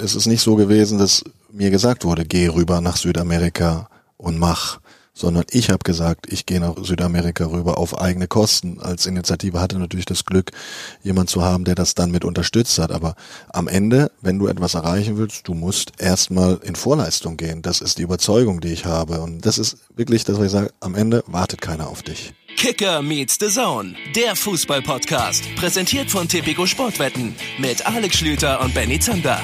ist es nicht so gewesen, dass mir gesagt wurde, geh rüber nach Südamerika und mach sondern ich habe gesagt, ich gehe nach Südamerika rüber auf eigene Kosten. Als Initiative hatte natürlich das Glück, jemand zu haben, der das dann mit unterstützt hat. Aber am Ende, wenn du etwas erreichen willst, du musst erstmal in Vorleistung gehen. Das ist die Überzeugung, die ich habe. Und das ist wirklich das, was ich sage, am Ende wartet keiner auf dich. Kicker meets the Zone, der Fußball-Podcast, präsentiert von Tipico Sportwetten mit Alex Schlüter und Benny Zander.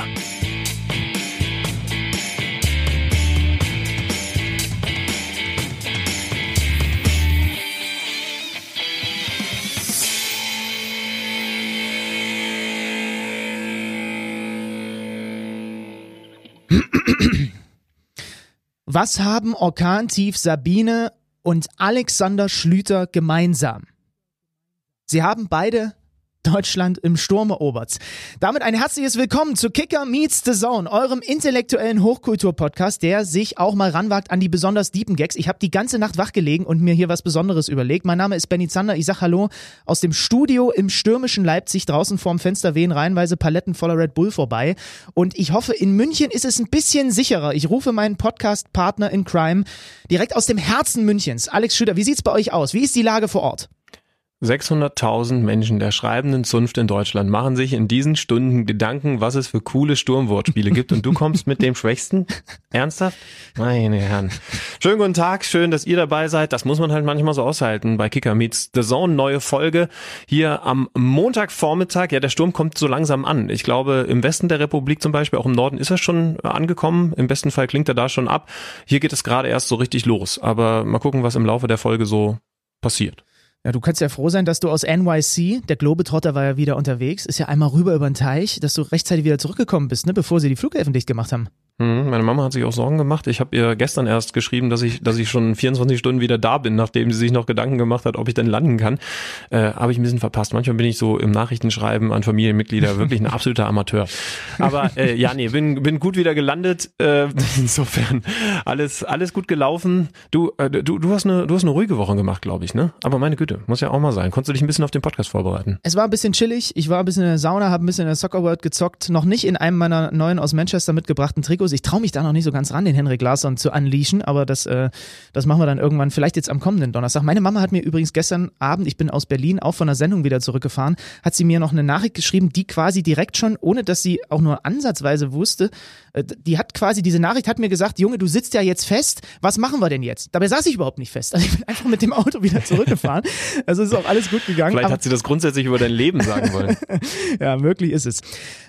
Was haben Orkantief Sabine und Alexander Schlüter gemeinsam? Sie haben beide Deutschland im Sturm erobert. Damit ein herzliches Willkommen zu Kicker Meets the Zone, eurem intellektuellen Hochkultur-Podcast, der sich auch mal ranwagt an die besonders deepen Gags. Ich habe die ganze Nacht wachgelegen und mir hier was Besonderes überlegt. Mein Name ist Benny Zander. Ich sag Hallo aus dem Studio im stürmischen Leipzig. Draußen vorm Fenster wehen reihenweise Paletten voller Red Bull vorbei. Und ich hoffe, in München ist es ein bisschen sicherer. Ich rufe meinen Podcast-Partner in Crime direkt aus dem Herzen Münchens. Alex Schütter, wie sieht's bei euch aus? Wie ist die Lage vor Ort? 600.000 Menschen der schreibenden Zunft in Deutschland machen sich in diesen Stunden Gedanken, was es für coole Sturmwortspiele gibt und du kommst mit dem Schwächsten? Ernsthaft? Meine Herren. Schönen guten Tag, schön, dass ihr dabei seid. Das muss man halt manchmal so aushalten bei Kicker Meets The Zone. Neue Folge hier am Montagvormittag. Ja, der Sturm kommt so langsam an. Ich glaube, im Westen der Republik zum Beispiel, auch im Norden ist er schon angekommen. Im besten Fall klingt er da schon ab. Hier geht es gerade erst so richtig los. Aber mal gucken, was im Laufe der Folge so passiert. Ja, du kannst ja froh sein, dass du aus NYC, der Globetrotter war ja wieder unterwegs, ist ja einmal rüber über den Teich, dass du rechtzeitig wieder zurückgekommen bist, ne, bevor sie die Flughäfen dicht gemacht haben. Mhm, meine Mama hat sich auch Sorgen gemacht. Ich habe ihr gestern erst geschrieben, dass ich, dass ich schon 24 Stunden wieder da bin, nachdem sie sich noch Gedanken gemacht hat, ob ich denn landen kann. Äh, habe ich ein bisschen verpasst. Manchmal bin ich so im Nachrichtenschreiben an Familienmitglieder wirklich ein absoluter Amateur. Aber äh, ja, nee, bin, bin gut wieder gelandet. Äh, insofern alles, alles gut gelaufen. Du, äh, du, du hast eine, du hast eine ruhige Woche gemacht, glaube ich, ne? Aber meine Güte, muss ja auch mal sein. Konntest du dich ein bisschen auf den Podcast vorbereiten? Es war ein bisschen chillig. Ich war ein bisschen in der Sauna, habe ein bisschen in der Soccer World gezockt. Noch nicht in einem meiner neuen aus Manchester mitgebrachten Trikots Markus. Ich traue mich da noch nicht so ganz ran, den Henrik Larsson zu unleashen, aber das, äh, das machen wir dann irgendwann, vielleicht jetzt am kommenden Donnerstag. Meine Mama hat mir übrigens gestern Abend, ich bin aus Berlin auch von der Sendung wieder zurückgefahren, hat sie mir noch eine Nachricht geschrieben, die quasi direkt schon, ohne dass sie auch nur ansatzweise wusste, äh, die hat quasi, diese Nachricht hat mir gesagt, Junge, du sitzt ja jetzt fest, was machen wir denn jetzt? Dabei saß ich überhaupt nicht fest. Also ich bin einfach mit dem Auto wieder zurückgefahren. Also ist auch alles gut gegangen. Vielleicht hat sie das grundsätzlich über dein Leben sagen wollen. ja, möglich ist es.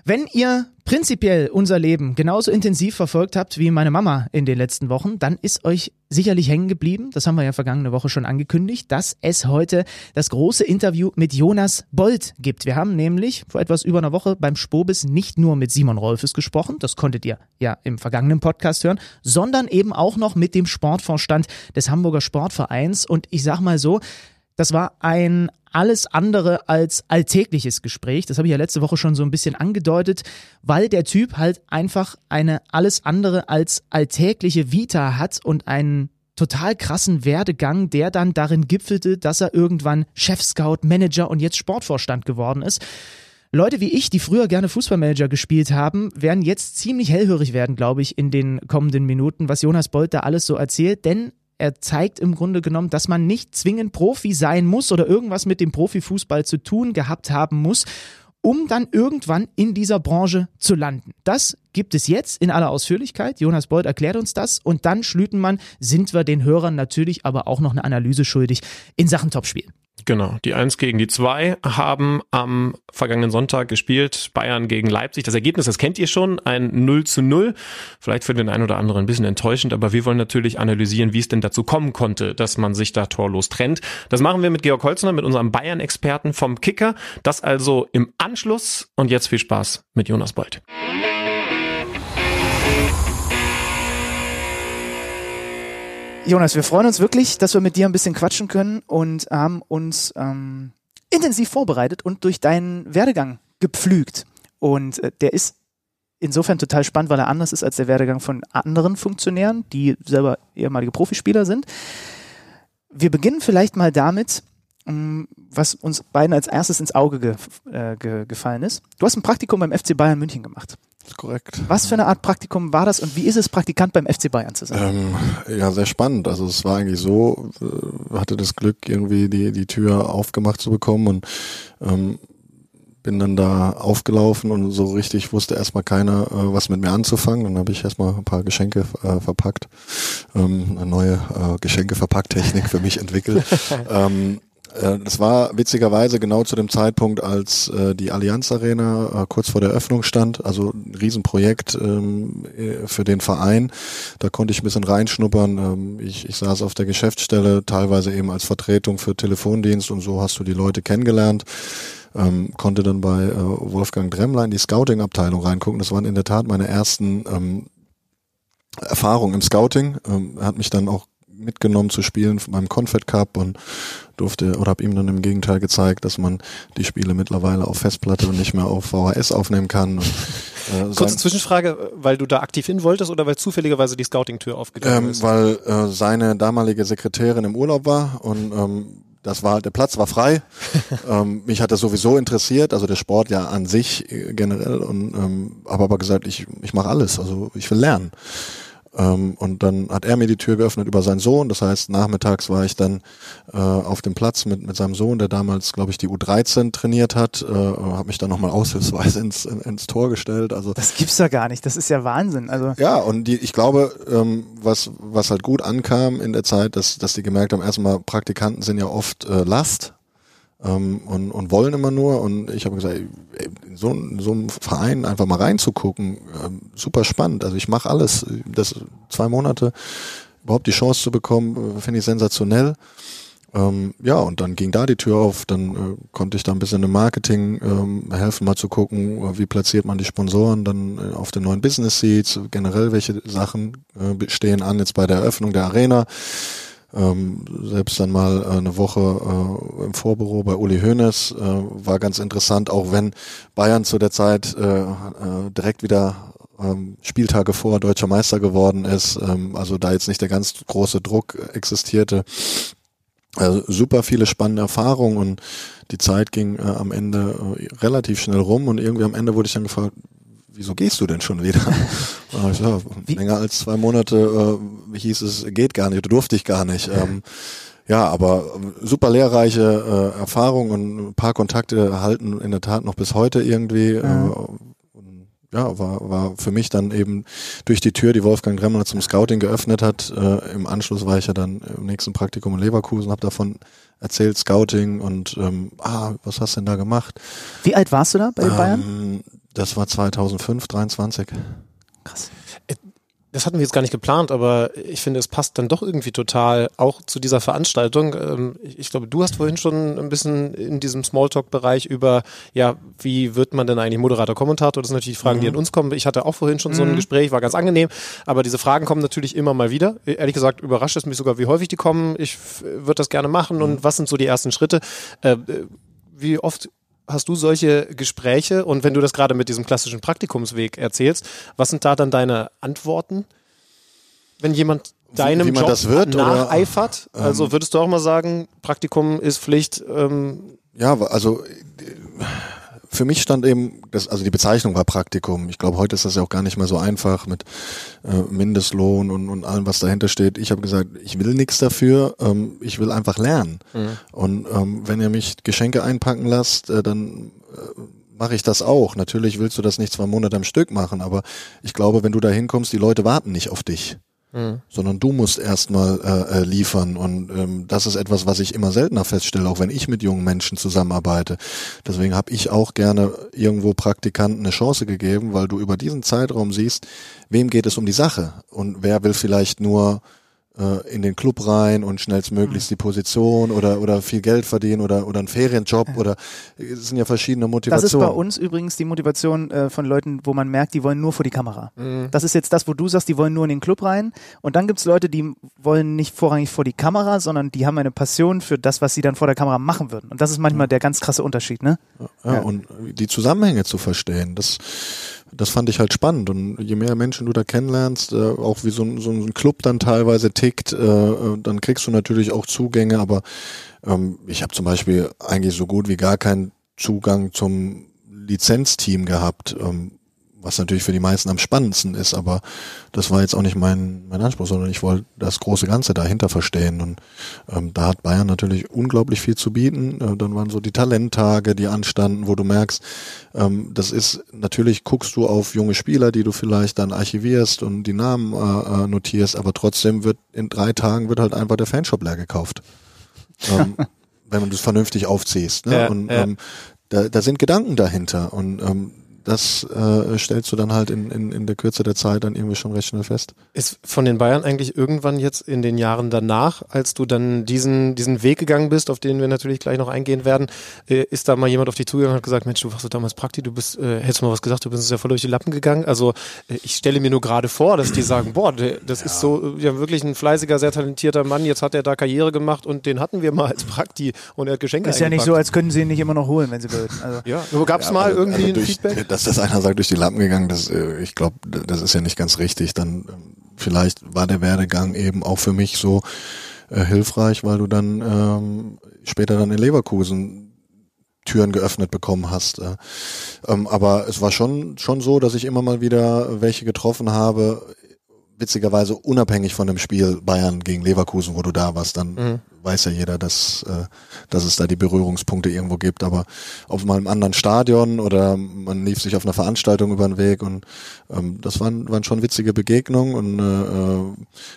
Wenn ihr prinzipiell unser Leben genauso intensiv verfolgt habt wie meine Mama in den letzten Wochen, dann ist euch sicherlich hängen geblieben, das haben wir ja vergangene Woche schon angekündigt, dass es heute das große Interview mit Jonas Bold gibt. Wir haben nämlich vor etwas über einer Woche beim Spobis nicht nur mit Simon Rolfes gesprochen, das konntet ihr ja im vergangenen Podcast hören, sondern eben auch noch mit dem Sportvorstand des Hamburger Sportvereins und ich sag mal so, das war ein alles andere als alltägliches Gespräch. Das habe ich ja letzte Woche schon so ein bisschen angedeutet, weil der Typ halt einfach eine alles andere als alltägliche Vita hat und einen total krassen Werdegang, der dann darin gipfelte, dass er irgendwann Chef-Scout, Manager und jetzt Sportvorstand geworden ist. Leute wie ich, die früher gerne Fußballmanager gespielt haben, werden jetzt ziemlich hellhörig werden, glaube ich, in den kommenden Minuten, was Jonas Bolt da alles so erzählt, denn er zeigt im Grunde genommen, dass man nicht zwingend Profi sein muss oder irgendwas mit dem Profifußball zu tun gehabt haben muss, um dann irgendwann in dieser Branche zu landen. Das gibt es jetzt in aller Ausführlichkeit. Jonas Bold erklärt uns das und dann Schlütenmann sind wir den Hörern natürlich aber auch noch eine Analyse schuldig in Sachen Topspiel. Genau, die Eins gegen die Zwei haben am vergangenen Sonntag gespielt, Bayern gegen Leipzig. Das Ergebnis, das kennt ihr schon, ein 0 zu 0. Vielleicht für den einen oder anderen ein bisschen enttäuschend, aber wir wollen natürlich analysieren, wie es denn dazu kommen konnte, dass man sich da torlos trennt. Das machen wir mit Georg Holzner, mit unserem Bayern-Experten vom Kicker. Das also im Anschluss und jetzt viel Spaß mit Jonas Bold. Jonas, wir freuen uns wirklich, dass wir mit dir ein bisschen quatschen können und haben uns ähm, intensiv vorbereitet und durch deinen Werdegang gepflügt. Und äh, der ist insofern total spannend, weil er anders ist als der Werdegang von anderen Funktionären, die selber ehemalige Profispieler sind. Wir beginnen vielleicht mal damit, ähm, was uns beiden als erstes ins Auge ge äh, ge gefallen ist. Du hast ein Praktikum beim FC Bayern München gemacht. Korrekt. Was für eine Art Praktikum war das und wie ist es, Praktikant beim FC Bayern zu sein? Ähm, ja, sehr spannend. Also es war eigentlich so, äh, hatte das Glück, irgendwie die, die Tür aufgemacht zu bekommen und ähm, bin dann da aufgelaufen und so richtig wusste erstmal keiner, äh, was mit mir anzufangen. Dann habe ich erstmal ein paar Geschenke äh, verpackt, ähm, eine neue äh, Geschenkeverpacktechnik für mich entwickelt. ähm, äh, das war witzigerweise genau zu dem Zeitpunkt, als äh, die Allianz Arena äh, kurz vor der Öffnung stand. Also ein Riesenprojekt ähm, äh, für den Verein. Da konnte ich ein bisschen reinschnuppern. Ähm, ich, ich saß auf der Geschäftsstelle, teilweise eben als Vertretung für Telefondienst und so hast du die Leute kennengelernt. Ähm, konnte dann bei äh, Wolfgang Dremmler in die Scouting-Abteilung reingucken. Das waren in der Tat meine ersten ähm, Erfahrungen im Scouting. Ähm, hat mich dann auch mitgenommen zu spielen beim Confed Cup und durfte oder habe ihm dann im Gegenteil gezeigt, dass man die Spiele mittlerweile auf Festplatte und nicht mehr auf VHS aufnehmen kann. Und, äh, Kurze Zwischenfrage, weil du da aktiv hin wolltest oder weil zufälligerweise die Scouting-Tür aufgegangen ähm, ist? Weil äh, seine damalige Sekretärin im Urlaub war und ähm, das war der Platz war frei. ähm, mich hat das sowieso interessiert, also der Sport ja an sich äh, generell und ähm, habe aber gesagt, ich ich mache alles, also ich will lernen. Ähm, und dann hat er mir die Tür geöffnet über seinen Sohn. Das heißt, nachmittags war ich dann äh, auf dem Platz mit, mit seinem Sohn, der damals, glaube ich, die U13 trainiert hat. Äh, habe mich dann nochmal aushilfsweise ins, ins Tor gestellt. Also Das gibt's ja gar nicht. Das ist ja Wahnsinn. Also Ja, und die, ich glaube, ähm, was, was halt gut ankam in der Zeit, dass, dass die gemerkt haben, erstmal Praktikanten sind ja oft äh, Last ähm, und, und wollen immer nur. Und ich habe gesagt, in so, in so einem Verein einfach mal reinzugucken, ähm, super spannend. Also ich mache alles. Das zwei Monate überhaupt die Chance zu bekommen, äh, finde ich sensationell. Ähm, ja, und dann ging da die Tür auf, dann äh, konnte ich da ein bisschen im Marketing ähm, helfen, mal zu gucken, äh, wie platziert man die Sponsoren dann äh, auf den neuen Business Seats, generell welche Sachen äh, stehen an jetzt bei der Eröffnung der Arena ähm, selbst dann mal äh, eine Woche äh, im Vorbüro bei Uli Hoeneß äh, war ganz interessant, auch wenn Bayern zu der Zeit äh, äh, direkt wieder ähm, Spieltage vor deutscher Meister geworden ist, ähm, also da jetzt nicht der ganz große Druck existierte. Also super viele spannende Erfahrungen und die Zeit ging äh, am Ende äh, relativ schnell rum und irgendwie am Ende wurde ich dann gefragt, wieso gehst du denn schon wieder? ich, ja, länger als zwei Monate äh, hieß es, geht gar nicht, du durfte ich gar nicht. Ähm, ja, aber super lehrreiche äh, Erfahrung und ein paar Kontakte halten in der Tat noch bis heute irgendwie. Äh, mhm. Äh, ja, war, war für mich dann eben durch die Tür, die Wolfgang Dremmler zum Scouting geöffnet hat. Äh, Im Anschluss war ich ja dann im nächsten Praktikum in Leverkusen, habe davon erzählt, Scouting und ähm, ah, was hast du denn da gemacht? Wie alt warst du da bei ähm, Bayern? Das war 2005, 23. Krass. Äh, das hatten wir jetzt gar nicht geplant, aber ich finde, es passt dann doch irgendwie total auch zu dieser Veranstaltung. Ähm, ich glaube, du hast vorhin schon ein bisschen in diesem Smalltalk-Bereich über, ja, wie wird man denn eigentlich Moderator, Kommentator? Das sind natürlich Fragen, mhm. die an uns kommen. Ich hatte auch vorhin schon so ein mhm. Gespräch, war ganz angenehm, aber diese Fragen kommen natürlich immer mal wieder. Ehrlich gesagt, überrascht es mich sogar, wie häufig die kommen. Ich würde das gerne machen und mhm. was sind so die ersten Schritte? Äh, äh, wie oft hast du solche Gespräche und wenn du das gerade mit diesem klassischen Praktikumsweg erzählst, was sind da dann deine Antworten? Wenn jemand deinem Job wird, nacheifert, oder, also ähm, würdest du auch mal sagen, Praktikum ist Pflicht? Ähm, ja, also für mich stand eben, das, also die Bezeichnung war Praktikum. Ich glaube, heute ist das ja auch gar nicht mehr so einfach mit äh, Mindestlohn und, und allem, was dahinter steht. Ich habe gesagt, ich will nichts dafür, ähm, ich will einfach lernen. Mhm. Und ähm, wenn ihr mich Geschenke einpacken lasst, äh, dann äh, mache ich das auch. Natürlich willst du das nicht zwei Monate am Stück machen, aber ich glaube, wenn du da hinkommst, die Leute warten nicht auf dich. Mhm. sondern du musst erstmal äh, äh, liefern. Und ähm, das ist etwas, was ich immer seltener feststelle, auch wenn ich mit jungen Menschen zusammenarbeite. Deswegen habe ich auch gerne irgendwo Praktikanten eine Chance gegeben, weil du über diesen Zeitraum siehst, wem geht es um die Sache und wer will vielleicht nur äh, in den Club rein und schnellstmöglichst mhm. die Position oder oder viel Geld verdienen oder oder einen Ferienjob oder es sind ja verschiedene Motivationen. Das ist bei uns übrigens die Motivation äh, von Leuten, wo man merkt, die wollen nur vor die Kamera. Mhm. Das ist jetzt das, wo du sagst, die wollen nur in den Club rein und dann gibt's Leute, die wollen nicht vorrangig vor die Kamera, sondern die haben eine Passion für das, was sie dann vor der Kamera machen würden. Und das ist manchmal mhm. der ganz krasse Unterschied, ne? Ja, ja, und die Zusammenhänge zu verstehen, das das fand ich halt spannend. Und je mehr Menschen du da kennenlernst, äh, auch wie so, ein, so ein Club dann teilweise tickt, äh, äh, dann kriegst du natürlich auch Zugänge. Aber ähm, ich habe zum Beispiel eigentlich so gut wie gar keinen Zugang zum Lizenzteam gehabt. Ähm, was natürlich für die meisten am spannendsten ist, aber das war jetzt auch nicht mein, mein Anspruch, sondern ich wollte das große Ganze dahinter verstehen. Und ähm, da hat Bayern natürlich unglaublich viel zu bieten. Äh, dann waren so die Talenttage, die anstanden, wo du merkst, ähm, das ist, natürlich guckst du auf junge Spieler, die du vielleicht dann archivierst und die Namen äh, äh notierst, aber trotzdem wird in drei Tagen wird halt einfach der Fanshop leer gekauft. ähm, wenn man das vernünftig aufziehst. Ne? Ja, und ja. Ähm, da, da sind Gedanken dahinter und ähm, das äh, stellst du dann halt in, in, in der Kürze der Zeit dann irgendwie schon recht schnell fest. Ist von den Bayern eigentlich irgendwann jetzt in den Jahren danach, als du dann diesen, diesen Weg gegangen bist, auf den wir natürlich gleich noch eingehen werden, äh, ist da mal jemand auf dich zugegangen und hat gesagt, Mensch, du warst doch damals Prakti, du bist, äh, hättest mal was gesagt, du bist uns ja voll durch die Lappen gegangen. Also äh, ich stelle mir nur gerade vor, dass die sagen, boah, der, das ist so äh, ja wirklich ein fleißiger, sehr talentierter Mann, jetzt hat er da Karriere gemacht und den hatten wir mal als Prakti und er hat Geschenke Ist ja nicht so, als könnten sie ihn nicht immer noch holen, wenn sie würden. Also, Ja, gab es mal Also- irgendwie also ein Feedback? Dass das einer sagt, durch die Lappen gegangen, das, äh, ich glaube, das ist ja nicht ganz richtig. Dann ähm, vielleicht war der Werdegang eben auch für mich so äh, hilfreich, weil du dann ähm, später dann in Leverkusen Türen geöffnet bekommen hast. Äh. Ähm, aber es war schon schon so, dass ich immer mal wieder welche getroffen habe, witzigerweise unabhängig von dem Spiel Bayern gegen Leverkusen, wo du da warst, dann Mhm. weiß ja jeder, dass, äh, dass es da die Berührungspunkte irgendwo gibt. Aber auf mal im anderen Stadion oder man lief sich auf einer Veranstaltung über den Weg und ähm, das waren, waren schon witzige Begegnungen und äh, äh,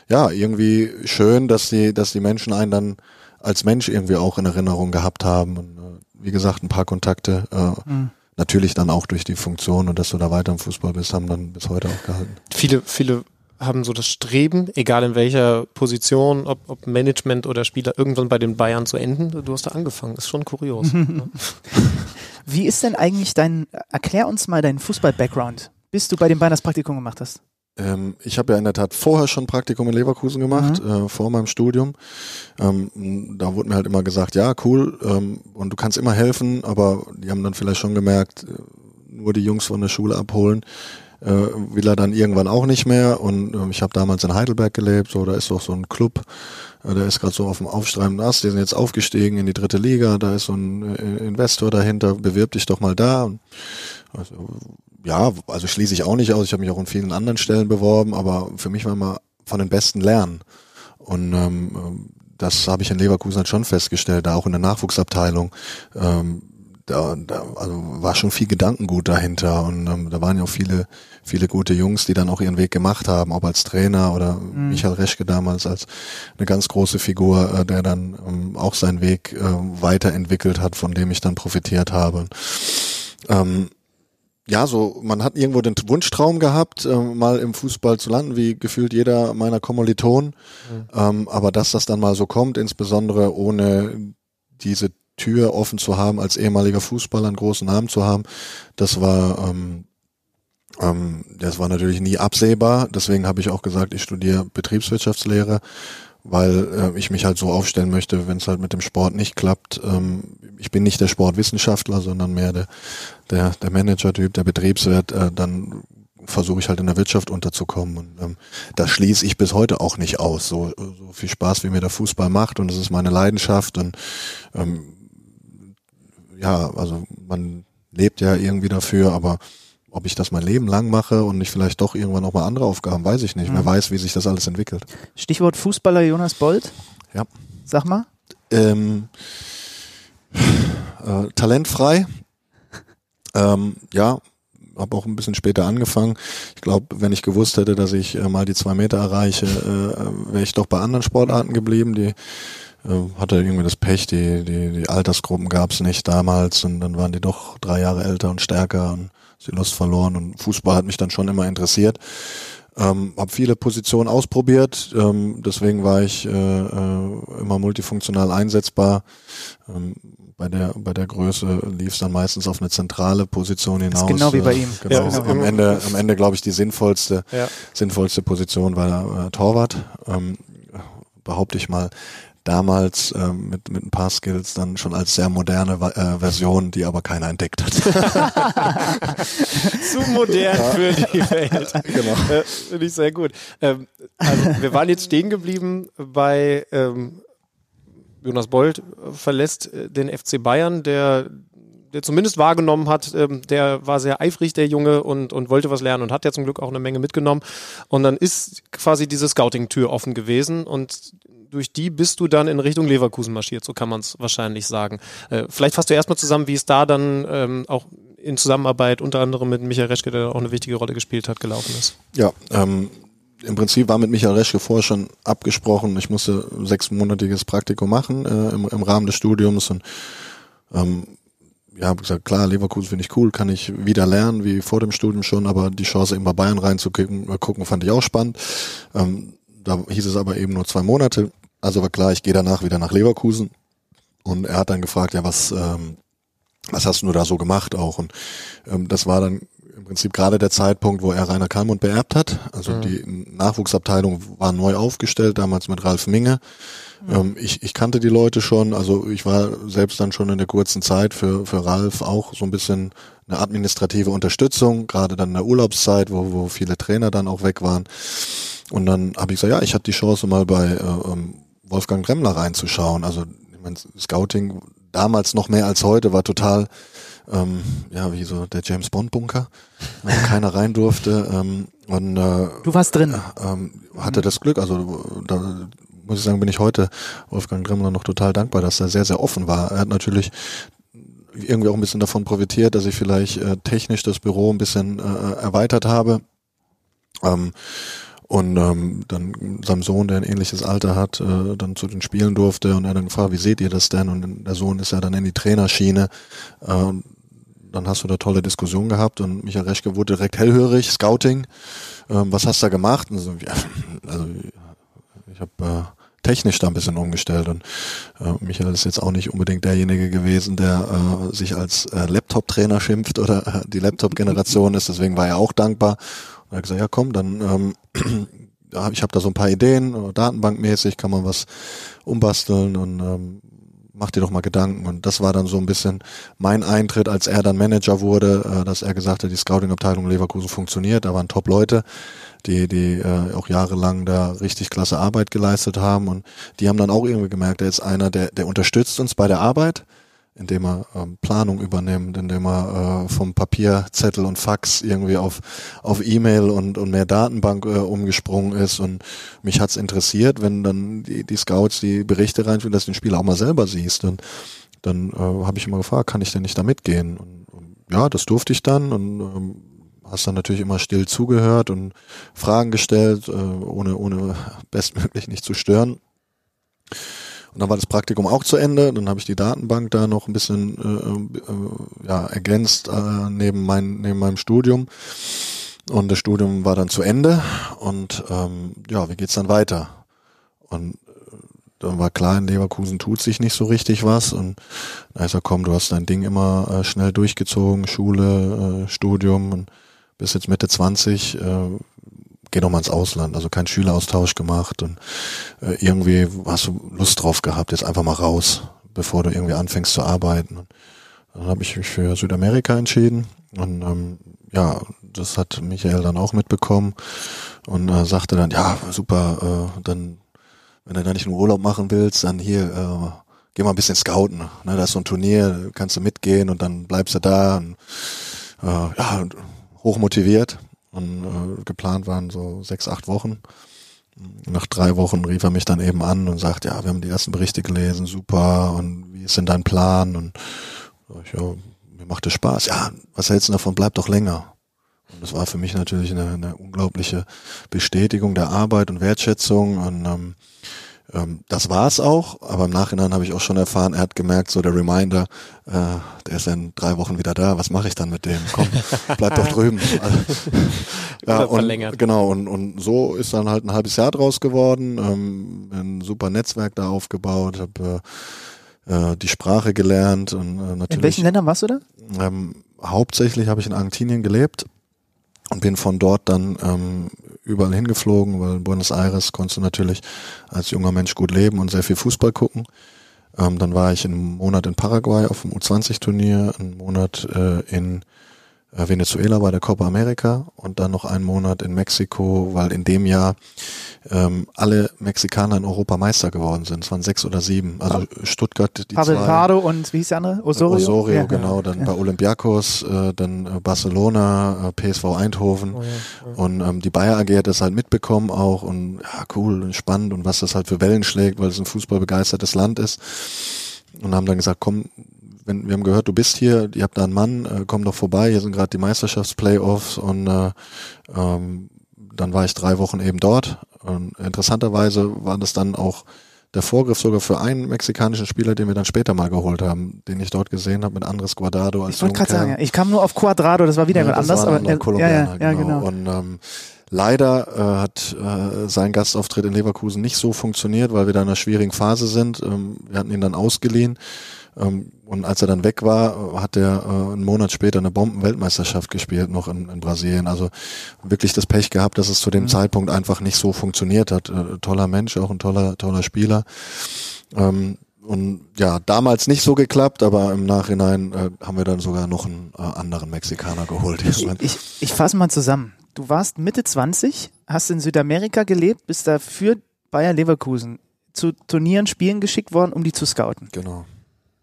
ja, irgendwie schön, dass die, dass die Menschen einen dann als Mensch irgendwie auch in Erinnerung gehabt haben. Und äh, wie gesagt, ein paar Kontakte, äh, Mhm. natürlich dann auch durch die Funktion und dass du da weiter im Fußball bist, haben dann bis heute auch gehalten. viele, viele haben so das Streben, egal in welcher Position, ob, ob Management oder Spieler, irgendwann bei den Bayern zu enden. Du hast da angefangen, ist schon kurios. ne? Wie ist denn eigentlich dein, erklär uns mal deinen Fußball-Background, bis du bei den Bayern das Praktikum gemacht hast. Ähm, ich habe ja in der Tat vorher schon Praktikum in Leverkusen gemacht, äh, vor meinem Studium. Ähm, da wurde mir halt immer gesagt, ja, cool, ähm, und du kannst immer helfen, aber die haben dann vielleicht schon gemerkt, äh, nur die Jungs von der Schule abholen, äh, will er dann irgendwann auch nicht mehr. Und ähm, ich habe damals in Heidelberg gelebt, so da ist doch so ein Club, äh, der ist gerade so auf dem aufstreibenden Ast, die sind jetzt aufgestiegen in die dritte Liga, da ist so ein äh, Investor dahinter, bewirb dich doch mal da. Und, also, ja, also schließe ich auch nicht aus. Ich habe mich auch in vielen anderen Stellen beworben, aber für mich war immer von den Besten lernen. Und ähm, ähm, das habe ich in Leverkusen halt schon festgestellt, da auch in der Nachwuchsabteilung. Ähm, da, da also war schon viel Gedankengut dahinter und ähm, da waren ja auch viele, viele gute Jungs, die dann auch ihren Weg gemacht haben, auch als Trainer oder Michael Reschke damals als eine ganz große Figur, äh, der dann ähm, auch seinen Weg äh, weiterentwickelt hat, von dem ich dann profitiert habe. Ähm, ja, so, man hat irgendwo den Wunschtraum gehabt, äh, mal im Fußball zu landen, wie gefühlt jeder meiner Kommilitonen. Ähm, aber dass das dann mal so kommt, insbesondere ohne diese Tür offen zu haben, als ehemaliger Fußballer einen großen Namen zu haben, das war, ähm, ähm, das war natürlich nie absehbar. Deswegen habe ich auch gesagt, ich studiere Betriebswirtschaftslehre, weil äh, ich mich halt so aufstellen möchte, wenn es halt mit dem Sport nicht klappt. Ähm, ich bin nicht der Sportwissenschaftler, sondern mehr der, der, der Manager-Typ, der Betriebswirt, äh, dann versuche ich halt in der Wirtschaft unterzukommen. Und ähm, das schließe ich bis heute auch nicht aus. So, so viel Spaß, wie mir der Fußball macht und es ist meine Leidenschaft und ähm, ja, also man lebt ja irgendwie dafür, aber ob ich das mein Leben lang mache und nicht vielleicht doch irgendwann auch mal andere Aufgaben, weiß ich nicht. Wer weiß, wie sich das alles entwickelt. Stichwort Fußballer Jonas Bold. Ja. Sag mal. Ähm, äh, talentfrei. Ähm, ja, habe auch ein bisschen später angefangen. Ich glaube, wenn ich gewusst hätte, dass ich äh, mal die zwei Meter erreiche, äh, wäre ich doch bei anderen Sportarten geblieben. Die äh, hatte irgendwie das Pech, die, die, die Altersgruppen gab es nicht damals und dann waren die doch drei Jahre älter und stärker und die Lust verloren und Fußball hat mich dann schon immer interessiert. Ähm, habe viele Positionen ausprobiert, ähm, deswegen war ich äh, äh, immer multifunktional einsetzbar. Ähm, bei der bei der Größe lief es dann meistens auf eine zentrale Position hinaus. genau wie bei Äh, ihm. Genau. Ja, ist am Ende am Ende glaube ich die sinnvollste Ja. sinnvollste Position war äh, Torwart. Ähm, behaupte ich mal damals ähm, mit mit ein paar Skills dann schon als sehr moderne äh, Version, die aber keiner entdeckt hat. Zu modern für die Welt. genau. Äh, Finde ich sehr gut. Ähm, also wir waren jetzt stehen geblieben bei ähm, Jonas Bold äh, verlässt äh, den FC Bayern, der der zumindest wahrgenommen hat, ähm, der war sehr eifrig, der Junge, und, und wollte was lernen und hat ja zum Glück auch eine Menge mitgenommen. Und dann ist quasi diese Scouting-Tür offen gewesen und durch die bist du dann in Richtung Leverkusen marschiert, so kann man es wahrscheinlich sagen. Äh, vielleicht fasst du erstmal zusammen, wie es da dann ähm, auch in Zusammenarbeit unter anderem mit Michael Reschke, der auch eine wichtige Rolle gespielt hat, gelaufen ist. Ja, ähm, im Prinzip war mit Michael Reschke vorher schon abgesprochen, ich musste sechsmonatiges Praktikum machen äh, im, im Rahmen des Studiums und ähm, ja, habe gesagt, klar, Leverkusen finde ich cool, kann ich wieder lernen, wie vor dem Studium schon, aber die Chance, eben bei Bayern reinzugucken, äh, fand ich auch spannend. Ähm, da hieß es aber eben nur zwei Monate. Also war klar, ich gehe danach wieder nach Leverkusen. Und er hat dann gefragt, ja, was, ähm, was hast du da so gemacht auch? Und ähm, das war dann im Prinzip gerade der Zeitpunkt, wo er Rainer Kalmund beerbt hat. Also mhm. die Nachwuchsabteilung war neu aufgestellt, damals mit Ralf Minge. Mhm. Ähm, ich, ich kannte die Leute schon, also ich war selbst dann schon in der kurzen Zeit für, für Ralf auch so ein bisschen eine administrative Unterstützung, gerade dann in der Urlaubszeit, wo, wo viele Trainer dann auch weg waren. Und dann habe ich gesagt, ja, ich hatte die Chance mal bei äh, ähm, Wolfgang Dremmler reinzuschauen. Also ich mein, Scouting damals noch mehr als heute war total ähm, ja wie so der James Bond Bunker, wo keiner rein durfte. Ähm, und äh, du warst drin. Ähm, hatte das Glück. Also da muss ich sagen, bin ich heute Wolfgang Dremmler noch total dankbar, dass er sehr sehr offen war. Er hat natürlich irgendwie auch ein bisschen davon profitiert, dass ich vielleicht äh, technisch das Büro ein bisschen äh, erweitert habe. Ähm, und ähm, dann seinem Sohn, der ein ähnliches Alter hat, äh, dann zu den Spielen durfte und er dann gefragt, wie seht ihr das denn? Und der Sohn ist ja dann in die Trainerschiene. Äh, dann hast du da tolle Diskussionen gehabt und Michael Reschke wurde direkt hellhörig, Scouting. Ähm, was hast du da gemacht? Und so, ja, also ich habe äh, technisch da ein bisschen umgestellt und äh, Michael ist jetzt auch nicht unbedingt derjenige gewesen, der äh, sich als äh, Laptop-Trainer schimpft oder äh, die Laptop-Generation ist, deswegen war er auch dankbar und hat gesagt, ja komm, dann ähm, ich habe da so ein paar Ideen, äh, datenbankmäßig kann man was umbasteln und ähm, mach dir doch mal Gedanken. Und das war dann so ein bisschen mein Eintritt, als er dann Manager wurde, äh, dass er gesagt hat, die Scouting-Abteilung Leverkusen funktioniert, da waren Top-Leute, die, die äh, auch jahrelang da richtig klasse Arbeit geleistet haben. Und die haben dann auch irgendwie gemerkt, er ist einer, der, der unterstützt uns bei der Arbeit indem er ähm, Planung übernimmt, indem er äh, vom Papierzettel und Fax irgendwie auf auf E-Mail und und mehr Datenbank äh, umgesprungen ist und mich hat's interessiert, wenn dann die, die Scouts die Berichte reinführen, dass du den Spieler auch mal selber siehst und dann äh, habe ich immer gefragt, kann ich denn nicht da mitgehen? Und, und ja, das durfte ich dann und ähm, hast dann natürlich immer still zugehört und Fragen gestellt, äh, ohne ohne bestmöglich nicht zu stören. Und dann war das Praktikum auch zu Ende. Dann habe ich die Datenbank da noch ein bisschen äh, äh, ja, ergänzt äh, neben, mein, neben meinem Studium. Und das Studium war dann zu Ende. Und ähm, ja, wie geht's dann weiter? Und äh, dann war klar, in Leverkusen tut sich nicht so richtig was. Und da ist er, komm, du hast dein Ding immer äh, schnell durchgezogen, Schule, äh, Studium und bis jetzt Mitte 20, äh, geh doch mal ins Ausland, also kein Schüleraustausch gemacht und äh, irgendwie hast du Lust drauf gehabt, jetzt einfach mal raus, bevor du irgendwie anfängst zu arbeiten. Und dann habe ich mich für Südamerika entschieden und ähm, ja, das hat Michael dann auch mitbekommen und äh, sagte dann, ja, super, äh, dann, wenn du da nicht einen Urlaub machen willst, dann hier, äh, geh mal ein bisschen scouten. Ne? Da ist so ein Turnier, kannst du mitgehen und dann bleibst du da und äh, ja, hochmotiviert. Und äh, geplant waren so sechs, acht Wochen. Nach drei Wochen rief er mich dann eben an und sagt, ja, wir haben die ersten Berichte gelesen, super, und wie ist denn dein Plan? Und ich, ja, mir macht es Spaß. Ja, was hältst du davon? Bleib doch länger. Und das war für mich natürlich eine, eine unglaubliche Bestätigung der Arbeit und Wertschätzung. Und ähm, ähm, das war es auch, aber im Nachhinein habe ich auch schon erfahren, er hat gemerkt, so der Reminder, äh, der ist in drei Wochen wieder da, was mache ich dann mit dem? Komm, bleib doch drüben. Ja, und, genau, und, und so ist dann halt ein halbes Jahr draus geworden, ähm, ein super Netzwerk da aufgebaut, habe äh, äh, die Sprache gelernt und äh, natürlich. In welchen Ländern warst du da? Ähm, hauptsächlich habe ich in Argentinien gelebt und bin von dort dann ähm, überall hingeflogen, weil in Buenos Aires konntest du natürlich als junger Mensch gut leben und sehr viel Fußball gucken. Ähm, dann war ich einen Monat in Paraguay auf dem U20-Turnier, einen Monat äh, in Venezuela bei der Copa America und dann noch einen Monat in Mexiko, weil in dem Jahr ähm, alle Mexikaner in Europa Meister geworden sind. Es waren sechs oder sieben. Also Stuttgart die Pavel zwei. Pardo und wie hieß der andere? Osorio? Osorio, Ja. genau, dann bei Olympiakos, äh, dann äh, Barcelona, äh, PSV Eindhoven und ähm, die Bayer AG hat das halt mitbekommen auch und ja, cool und spannend und was das halt für Wellen schlägt, weil es ein fußballbegeistertes Land ist und haben dann gesagt, komm, wenn, wir haben gehört, du bist hier, ihr habt da einen Mann, äh, komm doch vorbei, hier sind gerade die Meisterschaftsplayoffs und äh, ähm, dann war ich drei Wochen eben dort und interessanterweise war das dann auch der Vorgriff sogar für einen mexikanischen Spieler, den wir dann später mal geholt haben, den ich dort gesehen habe mit Andres Guardado als Ich wollte gerade sagen, ich kam nur auf Quadrado, das war wieder Ja, anders. aber ja, ja, Kolumbianer, ja, genau. Und ähm, leider äh, hat äh, sein Gastauftritt in Leverkusen nicht so funktioniert, weil wir da in einer schwierigen Phase sind. Ähm, wir hatten ihn dann ausgeliehen. Ähm, und als er dann weg war, äh, hat er äh, einen Monat später eine Bombenweltmeisterschaft gespielt, noch in, in Brasilien. Also wirklich das Pech gehabt, dass es zu Mhm. dem Zeitpunkt einfach nicht so funktioniert hat. Äh, toller Mensch, auch ein toller, toller Spieler. Ähm, und ja, damals nicht so geklappt, aber im Nachhinein haben wir dann sogar noch einen anderen Mexikaner geholt. Ich, ich, ich fasse mal zusammen. Du warst Mitte 20, hast in Südamerika gelebt, bist da für Bayer Leverkusen zu Turnieren, Spielen geschickt worden, um die zu scouten. genau.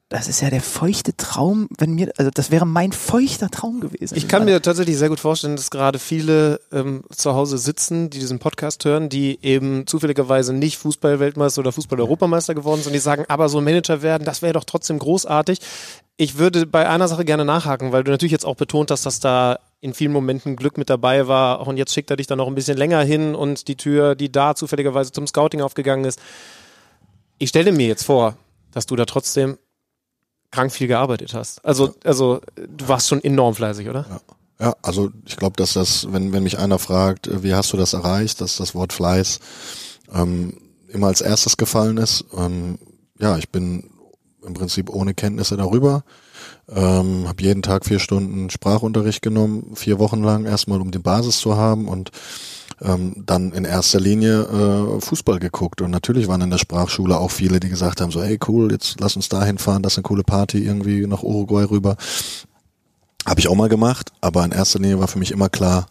Das ist ja der feuchte Traum, wenn mir, also das wäre mein feuchter Traum gewesen. Ich kann mir tatsächlich sehr gut vorstellen, dass gerade viele ähm, zu Hause sitzen, die diesen Podcast hören, die eben zufälligerweise nicht Fußball-Weltmeister oder Fußball-Europameister geworden sind, die sagen, aber so Manager werden, das wäre doch trotzdem großartig. Ich würde bei einer Sache gerne nachhaken, weil du natürlich jetzt auch betont hast, dass da in vielen Momenten Glück mit dabei war und jetzt schickt er dich dann noch ein bisschen länger hin und die Tür, die da zufälligerweise zum Scouting aufgegangen ist. Ich stelle mir jetzt vor, dass du da trotzdem krank viel gearbeitet hast. Also, also du warst schon enorm fleißig, oder? Ja, also ich glaube, dass das, wenn, wenn mich einer fragt, äh, wie hast du das erreicht, dass das Wort Fleiß ähm, immer als erstes gefallen ist. Ähm, ja, ich bin im Prinzip ohne Kenntnisse darüber. Ähm, habe jeden Tag vier Stunden Sprachunterricht genommen, vier Wochen lang erstmal, um die Basis zu haben und ähm, dann in erster Linie äh, Fußball geguckt. Und natürlich waren in der Sprachschule auch viele, die gesagt haben, so, hey cool, jetzt lass uns dahin fahren, das ist eine coole Party, irgendwie nach Uruguay rüber. Habe ich auch mal gemacht, aber in erster Linie war für mich immer klar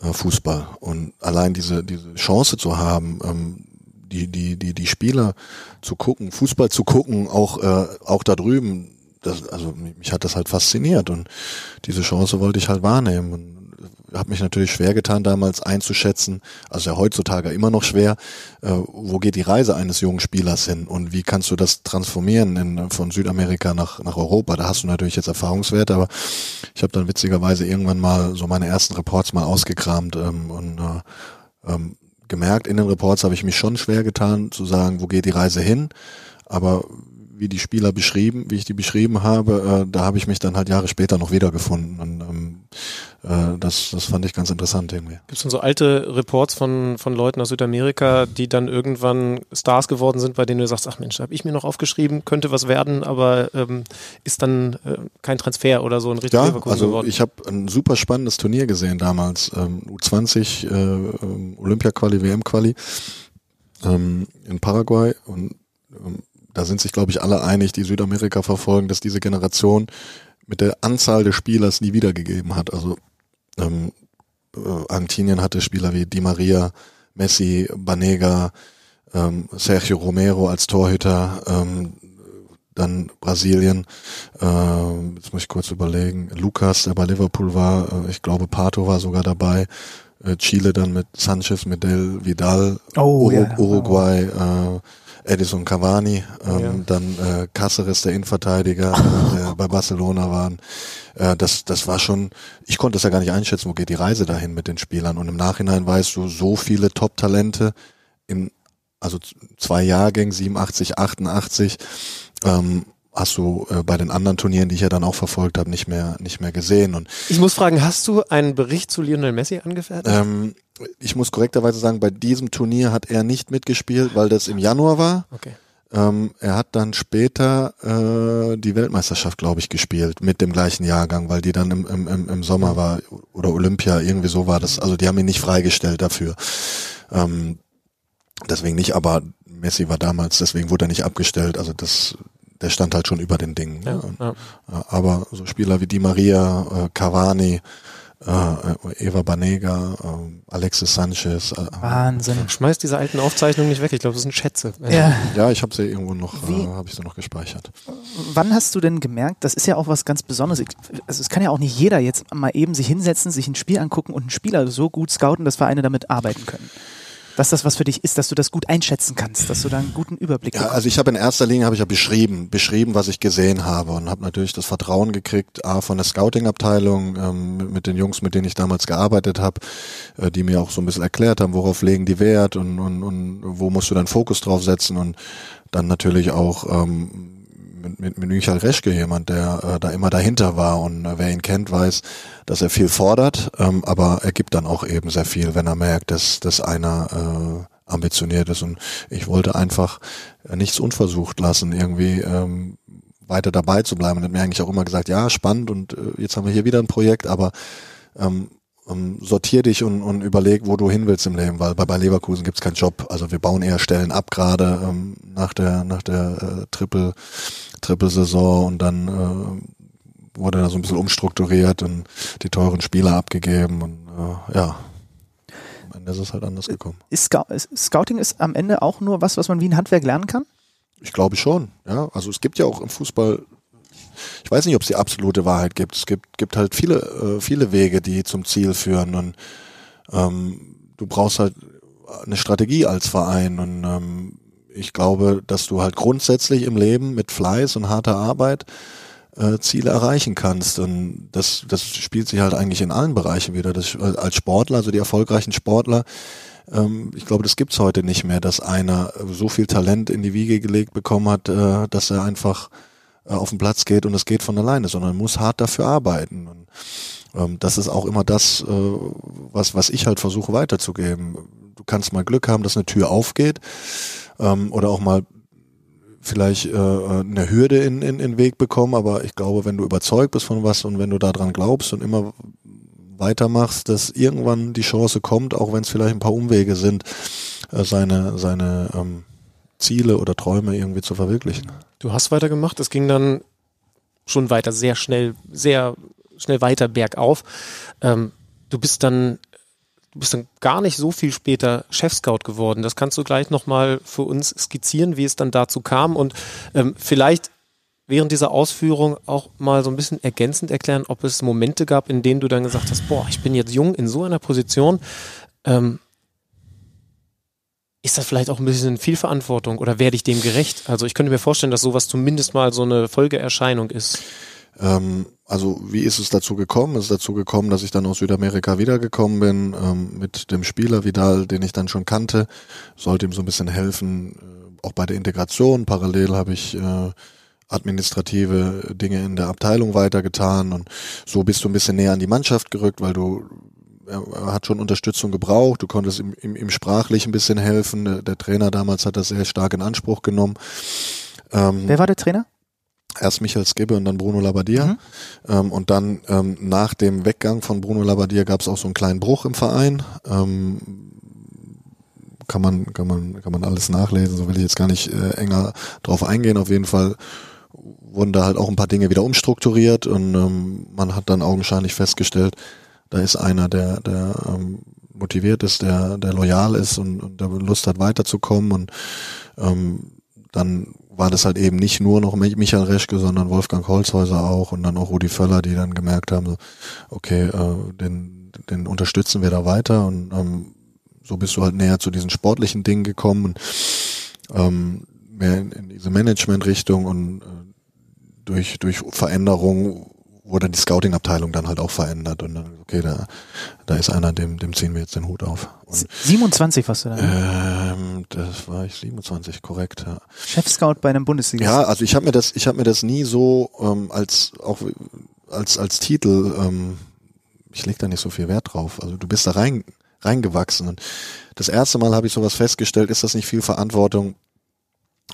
äh, Fußball. Und allein diese, diese Chance zu haben, ähm, die, die, die, die Spieler zu gucken, Fußball zu gucken, auch, äh, auch da drüben, das, also mich, mich hat das halt fasziniert und diese Chance wollte ich halt wahrnehmen. Und habe mich natürlich schwer getan, damals einzuschätzen, also ja heutzutage immer noch schwer, äh, wo geht die Reise eines jungen Spielers hin und wie kannst du das transformieren in, von Südamerika nach, nach Europa? Da hast du natürlich jetzt Erfahrungswerte, aber ich habe dann witzigerweise irgendwann mal so meine ersten Reports mal ausgekramt ähm, und äh, ähm, gemerkt, in den Reports habe ich mich schon schwer getan, zu sagen, wo geht die Reise hin, aber wie die Spieler beschrieben, wie ich die beschrieben habe, äh, da habe ich mich dann halt Jahre später noch wiedergefunden. Und ähm, äh, das, das fand ich ganz interessant irgendwie. Gibt es denn so alte Reports von, von Leuten aus Südamerika, die dann irgendwann Stars geworden sind, bei denen du sagst, ach Mensch, habe ich mir noch aufgeschrieben, könnte was werden, aber ähm, ist dann äh, kein Transfer oder so ein richtiger Ja, also geworden? ich habe ein super spannendes Turnier gesehen damals, ähm, U20 äh, ähm, Olympia-Quali, WM-Quali ähm, in Paraguay und ähm, da sind sich, glaube ich, alle einig, die Südamerika verfolgen, dass diese Generation mit der Anzahl der Spielers nie wiedergegeben hat. Also ähm, äh, Argentinien hatte Spieler wie Di Maria, Messi, Banega, ähm, Sergio Romero als Torhüter, ähm, dann Brasilien, äh, jetzt muss ich kurz überlegen, Lukas, der bei Liverpool war, äh, ich glaube Pato war sogar dabei, äh, Chile dann mit Sanchez, Medel, Vidal, Oh, Uru ja. Uruguay, äh, Edison Cavani, ähm, Ja. dann äh, Cáceres, der Innenverteidiger, der bei Barcelona waren. Äh, das, das war schon, ich konnte es ja gar nicht einschätzen, wo geht die Reise dahin mit den Spielern. Und im Nachhinein weißt du, so viele Top-Talente in, also zwei Jahrgängen, 87, 88, ähm, hast du äh, bei den anderen Turnieren, die ich ja dann auch verfolgt habe, nicht mehr, nicht mehr gesehen. Und ich muss fragen, hast du einen Bericht zu Lionel Messi angefertigt? ähm, ich muss korrekterweise sagen, bei diesem Turnier hat er nicht mitgespielt, weil das im Januar war. Okay. Ähm, er hat dann später äh, die Weltmeisterschaft, glaube ich, gespielt mit dem gleichen Jahrgang, weil die dann im, im, im Sommer war oder Olympia, irgendwie so war das. Also die haben ihn nicht freigestellt dafür. Ähm, deswegen nicht, aber Messi war damals, deswegen wurde er nicht abgestellt. Also das, der stand halt schon über den Dingen. Ne? Ja. äh, aber so Spieler wie Di Maria, äh, Cavani, äh, Eva Banega, äh, Alexis Sanchez. Äh, Wahnsinn. Schmeiß diese alten Aufzeichnungen nicht weg. Ich glaube, das sind Schätze. Ja. ja, ich habe sie irgendwo noch, Wie- äh, habe ich sie noch gespeichert. Wann hast du denn gemerkt, das ist ja auch was ganz Besonderes. Ich, also es kann ja auch nicht jeder jetzt mal eben sich hinsetzen, sich ein Spiel angucken und einen Spieler so gut scouten, dass Vereine damit arbeiten können. Dass das was für dich ist, dass du das gut einschätzen kannst, dass du da einen guten Überblick Ja, bekommst. also ich habe in erster Linie habe ich ja beschrieben, beschrieben, was ich gesehen habe und habe natürlich das Vertrauen gekriegt, a von der Scouting-Abteilung ähm, mit- mit den Jungs, mit denen ich damals gearbeitet habe, äh, die mir auch so ein bisschen erklärt haben, worauf legen die Wert und, und, und wo musst du deinen Fokus drauf setzen und dann natürlich auch ähm, mit, mit, mit Michael Reschke jemand, der äh, da immer dahinter war und äh, wer ihn kennt, weiß, dass er viel fordert, ähm, aber er gibt dann auch eben sehr viel, wenn er merkt, dass, dass einer äh, ambitioniert ist und ich wollte einfach nichts unversucht lassen, irgendwie ähm, weiter dabei zu bleiben und hat mir eigentlich auch immer gesagt, ja, spannend und äh, jetzt haben wir hier wieder ein Projekt, aber ähm, ähm, sortier dich und, und überleg, wo du hin willst im Leben, weil bei, bei Leverkusen gibt's keinen Job. Also wir bauen eher Stellen ab gerade ähm, nach der nach der äh, Triple Triple Saison und dann äh, wurde da so ein bisschen umstrukturiert und die teuren Spieler abgegeben und äh, ja. Am Ende ist es halt anders gekommen. Ist Scou ist, Scouting ist am Ende auch nur was, was man wie ein Handwerk lernen kann? Ich glaube schon, ja. Also es gibt ja auch im Fußball, ich weiß nicht, ob es die absolute Wahrheit gibt. Es gibt, gibt halt viele, äh, viele Wege, die zum Ziel führen und ähm, du brauchst halt eine Strategie als Verein und ähm, ich glaube, dass du halt grundsätzlich im Leben mit Fleiß und harter Arbeit äh, Ziele erreichen kannst. Und das, das spielt sich halt eigentlich in allen Bereichen wieder. Das, als Sportler, also die erfolgreichen Sportler, ähm, ich glaube, das gibt's heute nicht mehr, dass einer so viel Talent in die Wiege gelegt bekommen hat, äh, dass er einfach äh, auf den Platz geht und es geht von alleine, sondern muss hart dafür arbeiten. Und, ähm, das ist auch immer das, äh, was, was ich halt versuche weiterzugeben. Du kannst mal Glück haben, dass eine Tür aufgeht ähm, oder auch mal vielleicht äh, eine Hürde in, in, in Weg bekommen, aber ich glaube, wenn du überzeugt bist von was und wenn du daran glaubst und immer weitermachst, dass irgendwann die Chance kommt, auch wenn es vielleicht ein paar Umwege sind, äh, seine, seine ähm, Ziele oder Träume irgendwie zu verwirklichen. Du hast weitergemacht. Es ging dann schon weiter, sehr schnell, sehr schnell weiter bergauf. Ähm, du bist dann, du bist dann gar nicht so viel später Chefscout geworden. Das kannst du gleich nochmal für uns skizzieren, wie es dann dazu kam und ähm, vielleicht während dieser Ausführung auch mal so ein bisschen ergänzend erklären, ob es Momente gab, in denen du dann gesagt hast, boah, ich bin jetzt jung in so einer Position. Ähm, ist das vielleicht auch ein bisschen viel Verantwortung oder werde ich dem gerecht? Also ich könnte mir vorstellen, dass sowas zumindest mal so eine Folgeerscheinung ist. Ähm, also wie ist es dazu gekommen? Es ist dazu gekommen, dass ich dann aus Südamerika wiedergekommen bin ähm, mit dem Spieler Vidal, den ich dann schon kannte, sollte ihm so ein bisschen helfen, äh, auch bei der Integration. Parallel habe ich äh, administrative Dinge in der Abteilung weitergetan und so bist du ein bisschen näher an die Mannschaft gerückt, weil du er hat schon Unterstützung gebraucht, du konntest ihm, ihm, ihm sprachlich ein bisschen helfen. Der, der Trainer damals hat das sehr stark in Anspruch genommen. Ähm, Wer war der Trainer? Erst Michael Skibbe und dann Bruno Labbadia. Mhm. Ähm, und dann ähm, nach dem Weggang von Bruno Labbadia gab es auch so einen kleinen Bruch im Verein. Ähm, kann man, kann man, kann man alles nachlesen, so will ich jetzt gar nicht äh, enger drauf eingehen. Auf jeden Fall wurden da halt auch ein paar Dinge wieder umstrukturiert und ähm, man hat dann augenscheinlich festgestellt, da ist einer, der, der ähm, motiviert ist, der, der loyal ist und, und der Lust hat weiterzukommen und ähm, dann war das halt eben nicht nur noch Michael Reschke, sondern Wolfgang Holzhäuser auch und dann auch Rudi Völler, die dann gemerkt haben, so, okay, äh, den, den unterstützen wir da weiter und ähm, so bist du halt näher zu diesen sportlichen Dingen gekommen und ähm, mehr in, in diese Management-Richtung und äh, durch, durch Veränderung wurde die Scouting-Abteilung dann halt auch verändert und dann, okay, da, da ist einer, dem, dem ziehen wir jetzt den Hut auf. Und, 27 warst du da. ne? ähm, das war ich 27, korrekt, ja. Chefscout bei einem Bundesliga. Ja, also ich habe mir das, ich habe mir das nie so ähm, als auch als als Titel. Ähm, ich leg da nicht so viel Wert drauf. Also du bist da rein reingewachsen. Und das erste Mal habe ich sowas festgestellt. Ist das nicht viel Verantwortung?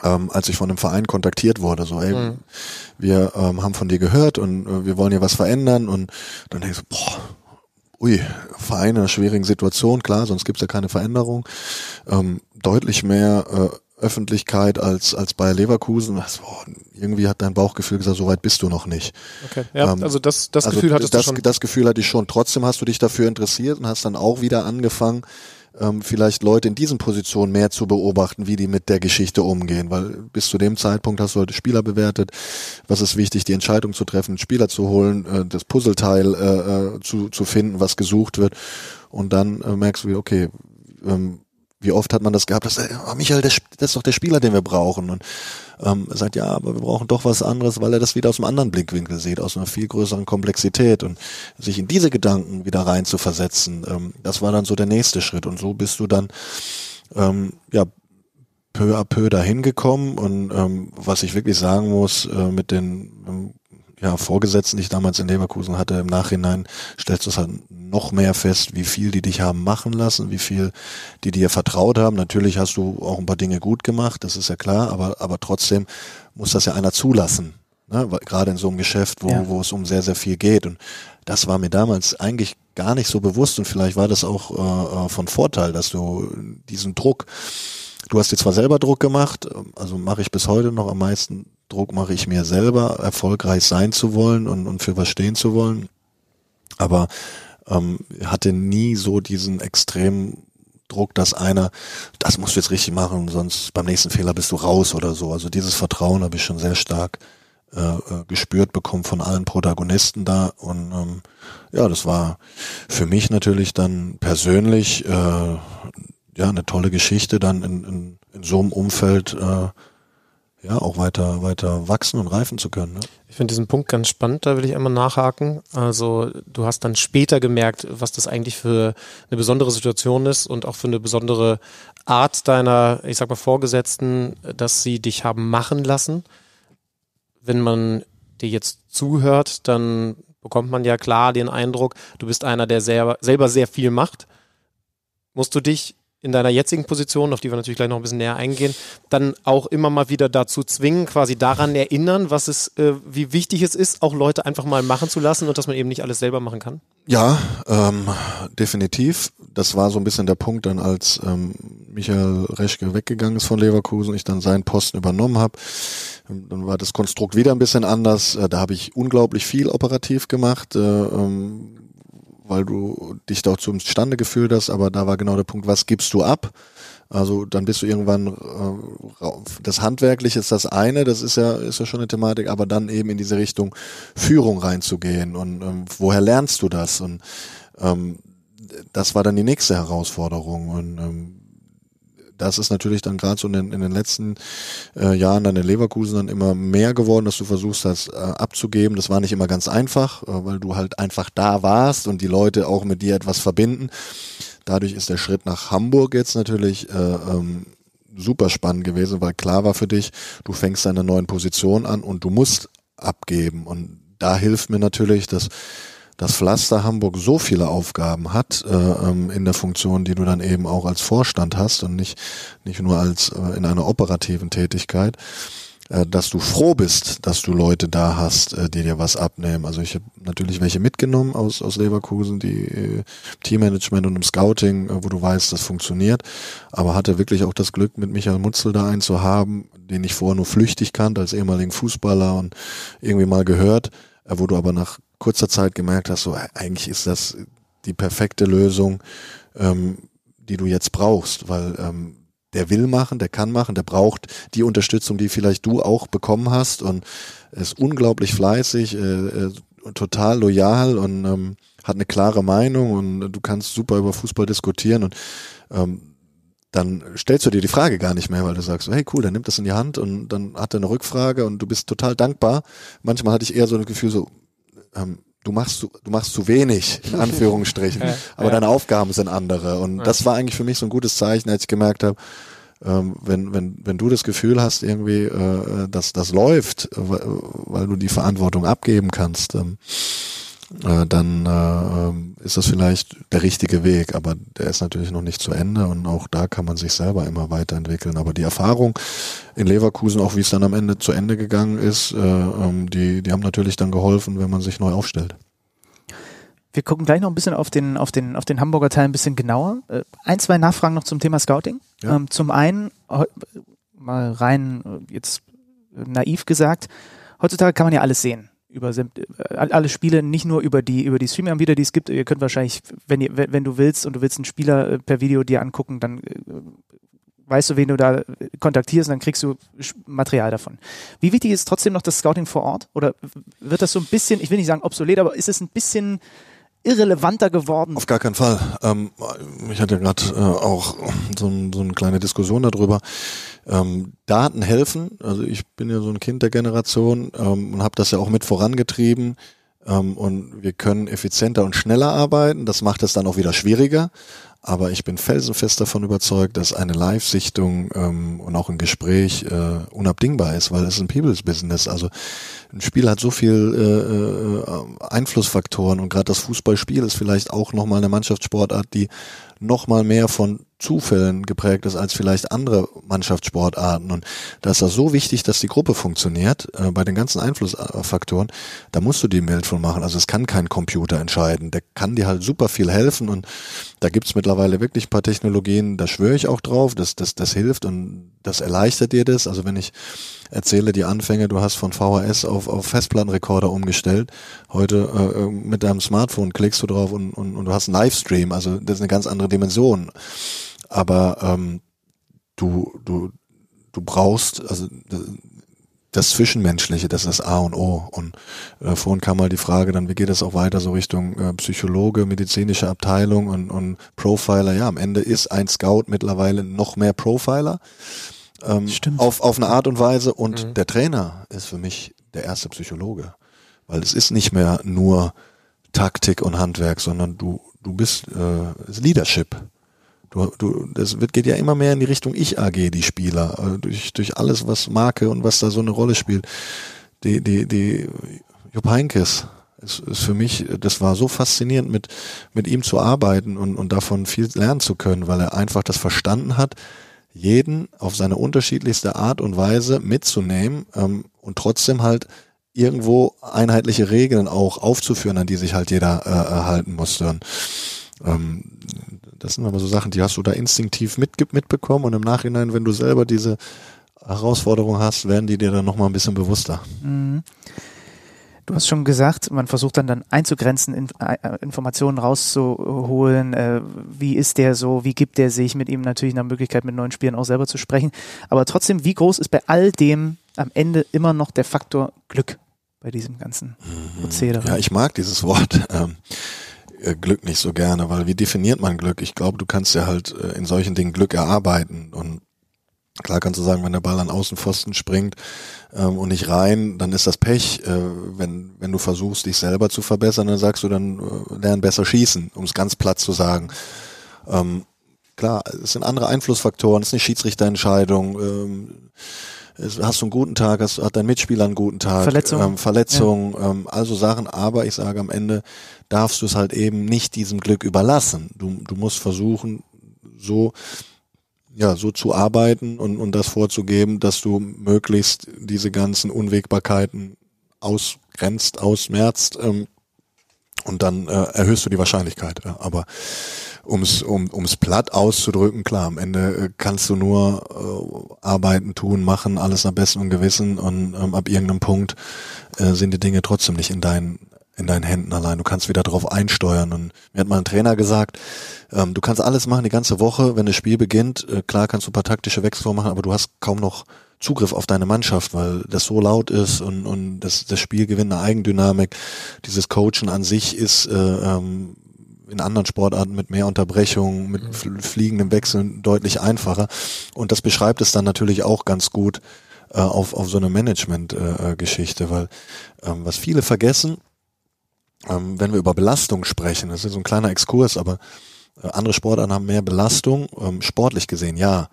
Ähm, als ich von einem Verein kontaktiert wurde, so, ey, Mhm. wir ähm, haben von dir gehört und äh, wir wollen hier was verändern und dann denkst du, boah, ui, Verein in einer schwierigen Situation, klar, sonst gibt's ja keine Veränderung. Ähm, deutlich mehr Öffentlichkeit als, als Bayer Leverkusen. Das, boah, irgendwie hat dein Bauchgefühl gesagt, so weit bist du noch nicht. Okay. Ja, Ähm, also das, das also Gefühl hattest das, du schon. Das Gefühl hatte ich schon. Trotzdem hast du dich dafür interessiert und hast dann auch wieder angefangen, ähm, vielleicht Leute in diesen Positionen mehr zu beobachten, wie die mit der Geschichte umgehen. Weil bis zu dem Zeitpunkt hast du heute Spieler bewertet. Was ist wichtig, die Entscheidung zu treffen, einen Spieler zu holen, äh, das Puzzleteil äh, äh, zu, zu finden, was gesucht wird. Und dann äh, merkst du, okay, ähm, wie oft hat man das gehabt, dass, äh, oh, Michael, das, das ist doch der Spieler, den wir brauchen. Und ähm, sagt, ja, aber wir brauchen doch was anderes, weil er das wieder aus einem anderen Blickwinkel sieht, aus einer viel größeren Komplexität und sich in diese Gedanken wieder rein zu versetzen, ähm, das war dann so der nächste Schritt. Und so bist du dann ähm, ja peu à peu dahin gekommen und ähm, was ich wirklich sagen muss, äh, mit den ähm, ja, Vorgesetzten, die ich damals in Leverkusen hatte, im Nachhinein stellst du es halt noch mehr fest, wie viel die dich haben machen lassen, wie viel die dir vertraut haben. Natürlich hast du auch ein paar Dinge gut gemacht, das ist ja klar, aber, aber trotzdem muss das ja einer zulassen. Ne? Gerade in so einem Geschäft, wo, Ja. wo es um sehr, sehr viel geht. Und das war mir damals eigentlich gar nicht so bewusst und vielleicht war das auch äh, äh, von Vorteil, dass du diesen Druck Du hast dir zwar selber Druck gemacht, also mache ich bis heute noch am meisten Druck mache ich mir selber, erfolgreich sein zu wollen und, und für was stehen zu wollen, aber ähm, hatte nie so diesen extremen Druck, dass einer, das musst du jetzt richtig machen, sonst beim nächsten Fehler bist du raus oder so. Also dieses Vertrauen habe ich schon sehr stark äh, äh, gespürt bekommen von allen Protagonisten da und ähm, ja, das war für mich natürlich dann persönlich äh, ja eine tolle Geschichte, dann in, in, in so einem Umfeld äh, ja auch weiter weiter wachsen und reifen zu können. Ne? Ich finde diesen Punkt ganz spannend, da will ich einmal nachhaken. Also du hast dann später gemerkt, was das eigentlich für eine besondere Situation ist und auch für eine besondere Art deiner, ich sag mal, Vorgesetzten, dass sie dich haben machen lassen. Wenn man dir jetzt zuhört, dann bekommt man ja klar den Eindruck, du bist einer, der selber, selber sehr viel macht. Musst du dich in deiner jetzigen Position, auf die wir natürlich gleich noch ein bisschen näher eingehen, dann auch immer mal wieder dazu zwingen, quasi daran erinnern, was es, äh, wie wichtig es ist, auch Leute einfach mal machen zu lassen und dass man eben nicht alles selber machen kann? Ja, ähm, definitiv. Das war so ein bisschen der Punkt dann, als ähm, Michael Reschke weggegangen ist von Leverkusen, ich dann seinen Posten übernommen habe. Dann war das Konstrukt wieder ein bisschen anders. Äh, Da habe ich unglaublich viel operativ gemacht, äh, ähm, weil du dich da auch zustande gefühlt hast. Aber da war genau der Punkt, was gibst du ab? Also dann bist du irgendwann äh, das Handwerkliche ist das eine, das ist ja ist ja schon eine Thematik, aber dann eben in diese Richtung Führung reinzugehen und ähm, woher lernst du das und ähm, das war dann die nächste Herausforderung und ähm, das ist natürlich dann gerade so in den, in den letzten äh, Jahren dann in Leverkusen dann immer mehr geworden, dass du versuchst, das äh, abzugeben. Das war nicht immer ganz einfach, äh, weil du halt einfach da warst und die Leute auch mit dir etwas verbinden. Dadurch ist der Schritt nach Hamburg jetzt natürlich äh, ähm, super spannend gewesen, weil klar war für dich, du fängst deine neuen Position an und du musst abgeben. Und da hilft mir natürlich, dass dass Pflaster Hamburg so viele Aufgaben hat äh, ähm, in der Funktion, die du dann eben auch als Vorstand hast und nicht nicht nur als äh, in einer operativen Tätigkeit, äh, dass du froh bist, dass du Leute da hast, äh, die dir was abnehmen. Also ich habe natürlich welche mitgenommen aus aus Leverkusen, die äh, Teammanagement und im Scouting, äh, wo du weißt, das funktioniert, aber hatte wirklich auch das Glück, mit Michael Mutzel da einen zu haben, den ich vorher nur flüchtig kannte als ehemaligen Fußballer und irgendwie mal gehört, wo du aber nach kurzer Zeit gemerkt hast, so äh, eigentlich ist das die perfekte Lösung, ähm, die du jetzt brauchst, weil ähm, der will machen, der kann machen, der braucht die Unterstützung, die vielleicht du auch bekommen hast und ist unglaublich fleißig, äh, äh, total loyal und ähm, hat eine klare Meinung und du kannst super über Fußball diskutieren und ähm, dann stellst du dir die Frage gar nicht mehr, weil du sagst, hey cool, dann nimmt das in die Hand und dann hat er eine Rückfrage und du bist total dankbar. Manchmal hatte ich eher so ein Gefühl so, ähm, du machst zu, du machst zu wenig, in Anführungsstrichen, Ja, aber ja. deine Aufgaben sind andere. Und das war eigentlich für mich so ein gutes Zeichen, als ich gemerkt habe, ähm, wenn, wenn, wenn du das Gefühl hast, irgendwie, äh, dass das läuft, äh, weil du die Verantwortung abgeben kannst, ähm, äh, dann äh, ähm, ist das vielleicht der richtige Weg, aber der ist natürlich noch nicht zu Ende und auch da kann man sich selber immer weiterentwickeln. Aber die Erfahrung in Leverkusen, auch wie es dann am Ende zu Ende gegangen ist, äh, ähm, die, die haben natürlich dann geholfen, wenn man sich neu aufstellt. Wir gucken gleich noch ein bisschen auf den, auf den, auf den Hamburger Teil ein bisschen genauer. Äh, Ein, zwei Nachfragen noch zum Thema Scouting. Ja. Ähm, zum einen, mal rein äh, jetzt naiv gesagt, heutzutage kann man ja alles sehen über äh, alle Spiele, nicht nur über die über die Streaming-Anbieter, die es gibt. Ihr könnt wahrscheinlich, wenn ihr, wenn du willst und du willst einen Spieler äh, per Video dir angucken, dann äh, weißt du, wen du da kontaktierst und dann kriegst du Material davon. Wie wichtig ist trotzdem noch das Scouting vor Ort? Oder wird das so ein bisschen, ich will nicht sagen obsolet, aber ist es ein bisschen irrelevanter geworden? Auf gar keinen Fall. Ähm, ich hatte gerade äh, auch so, so, eine kleine Diskussion darüber. Ähm, Daten helfen. Also ich bin ja so ein Kind der Generation ähm, und habe das ja auch mit vorangetrieben. Ähm, und wir können effizienter und schneller arbeiten. Das macht es dann auch wieder schwieriger. Aber ich bin felsenfest davon überzeugt, dass eine Live-Sichtung ähm, und auch ein Gespräch äh, unabdingbar ist, weil es ein People's Business. Also ein Spiel hat so viel äh, äh, Einflussfaktoren und gerade das Fußballspiel ist vielleicht auch nochmal eine Mannschaftssportart, die nochmal mehr von Zufällen geprägt ist als vielleicht andere Mannschaftssportarten. Und da ist das so wichtig, dass die Gruppe funktioniert, äh, bei den ganzen Einflussfaktoren, da musst du die Welt von machen. Also es kann kein Computer entscheiden. Der kann dir halt super viel helfen und da gibt's mittlerweile wirklich ein paar Technologien, da schwöre ich auch drauf, dass das, das hilft und das erleichtert dir das. Also wenn ich erzähle die Anfänge, du hast von VHS auf, auf Festplattenrekorder umgestellt, heute äh, mit deinem Smartphone klickst du drauf und, und, und du hast einen Livestream, also das ist eine ganz andere Dimension aber ähm, du, du, du brauchst, also das Zwischenmenschliche, das ist das A und O. Und äh, vorhin kam mal die Frage, dann wie geht es auch weiter so Richtung äh, Psychologe, medizinische Abteilung und, und Profiler. Ja, am Ende ist ein Scout mittlerweile noch mehr Profiler. Ähm, Stimmt. Auf, auf eine Art und Weise. Und mhm. der Trainer ist für mich der erste Psychologe. Weil es ist nicht mehr nur Taktik und Handwerk, sondern du, du bist äh, Leadership. Du, du, das wird, geht ja immer mehr in die Richtung Ich-AG, die Spieler, also durch, durch alles, was Marke und was da so eine Rolle spielt. Die, die, die Jupp Heinkes ist, ist für mich, das war so faszinierend, mit, mit ihm zu arbeiten und, und davon viel lernen zu können, weil er einfach das verstanden hat, jeden auf seine unterschiedlichste Art und Weise mitzunehmen ähm, und trotzdem halt irgendwo einheitliche Regeln auch aufzuführen, an die sich halt jeder äh, erhalten musste. Und, ähm, das sind aber so Sachen, die hast du da instinktiv mit, mitbekommen und im Nachhinein, wenn du selber diese Herausforderung hast, werden die dir dann nochmal ein bisschen bewusster. Mhm. Du hast schon gesagt, man versucht dann dann einzugrenzen, in, äh, Informationen rauszuholen. Äh, wie ist der so? Wie gibt der sich? Mit ihm natürlich eine Möglichkeit, mit neuen Spielern auch selber zu sprechen. Aber trotzdem, wie groß ist bei all dem am Ende immer noch der Faktor Glück bei diesem ganzen mhm. Prozedere? Ja, ich mag dieses Wort. Ähm, äh, Glück nicht so gerne, weil wie definiert man Glück? Ich glaube, du kannst ja halt äh, in solchen Dingen Glück erarbeiten und Klar kannst du sagen, wenn der Ball an Außenpfosten springt ähm, und nicht rein, dann ist das Pech. Äh, wenn, wenn du versuchst, dich selber zu verbessern, dann sagst du, dann äh, lern besser schießen, um es ganz platt zu sagen. Ähm, klar, es sind andere Einflussfaktoren, es ist eine Schiedsrichterentscheidung. Ähm, hast du einen guten Tag, hast, hat dein Mitspieler einen guten Tag, Verletzung, ähm, Verletzung, ja. ähm, also Sachen, aber ich sage am Ende darfst du es halt eben nicht diesem Glück überlassen. Du, du musst versuchen, so ja, so zu arbeiten und, und das vorzugeben, dass du möglichst diese ganzen Unwägbarkeiten ausgrenzt, ausmerzt ähm, und dann äh, erhöhst du die Wahrscheinlichkeit. Ja. Aber ums, um ums platt auszudrücken, klar, am Ende äh, kannst du nur äh, arbeiten, tun, machen, alles nach bestem Gewissen und ähm, ab irgendeinem Punkt äh, sind die Dinge trotzdem nicht in deinen in deinen Händen allein. Du kannst wieder darauf einsteuern. Und mir hat mal ein Trainer gesagt, ähm, du kannst alles machen die ganze Woche, wenn das Spiel beginnt. Äh, klar kannst du ein paar taktische Wechsel machen, aber du hast kaum noch Zugriff auf deine Mannschaft, weil das so laut ist und, und das, das Spiel gewinnt eine Eigendynamik. Dieses Coachen an sich ist äh, ähm, in anderen Sportarten mit mehr Unterbrechungen, mit mhm. fliegenden Wechseln deutlich einfacher. Und das beschreibt es dann natürlich auch ganz gut äh, auf, auf so eine Management-Geschichte, äh, weil ähm, was viele vergessen, ähm, wenn wir über Belastung sprechen, das ist so ein kleiner Exkurs, aber äh, andere Sportarten haben mehr Belastung, ähm, sportlich gesehen, ja.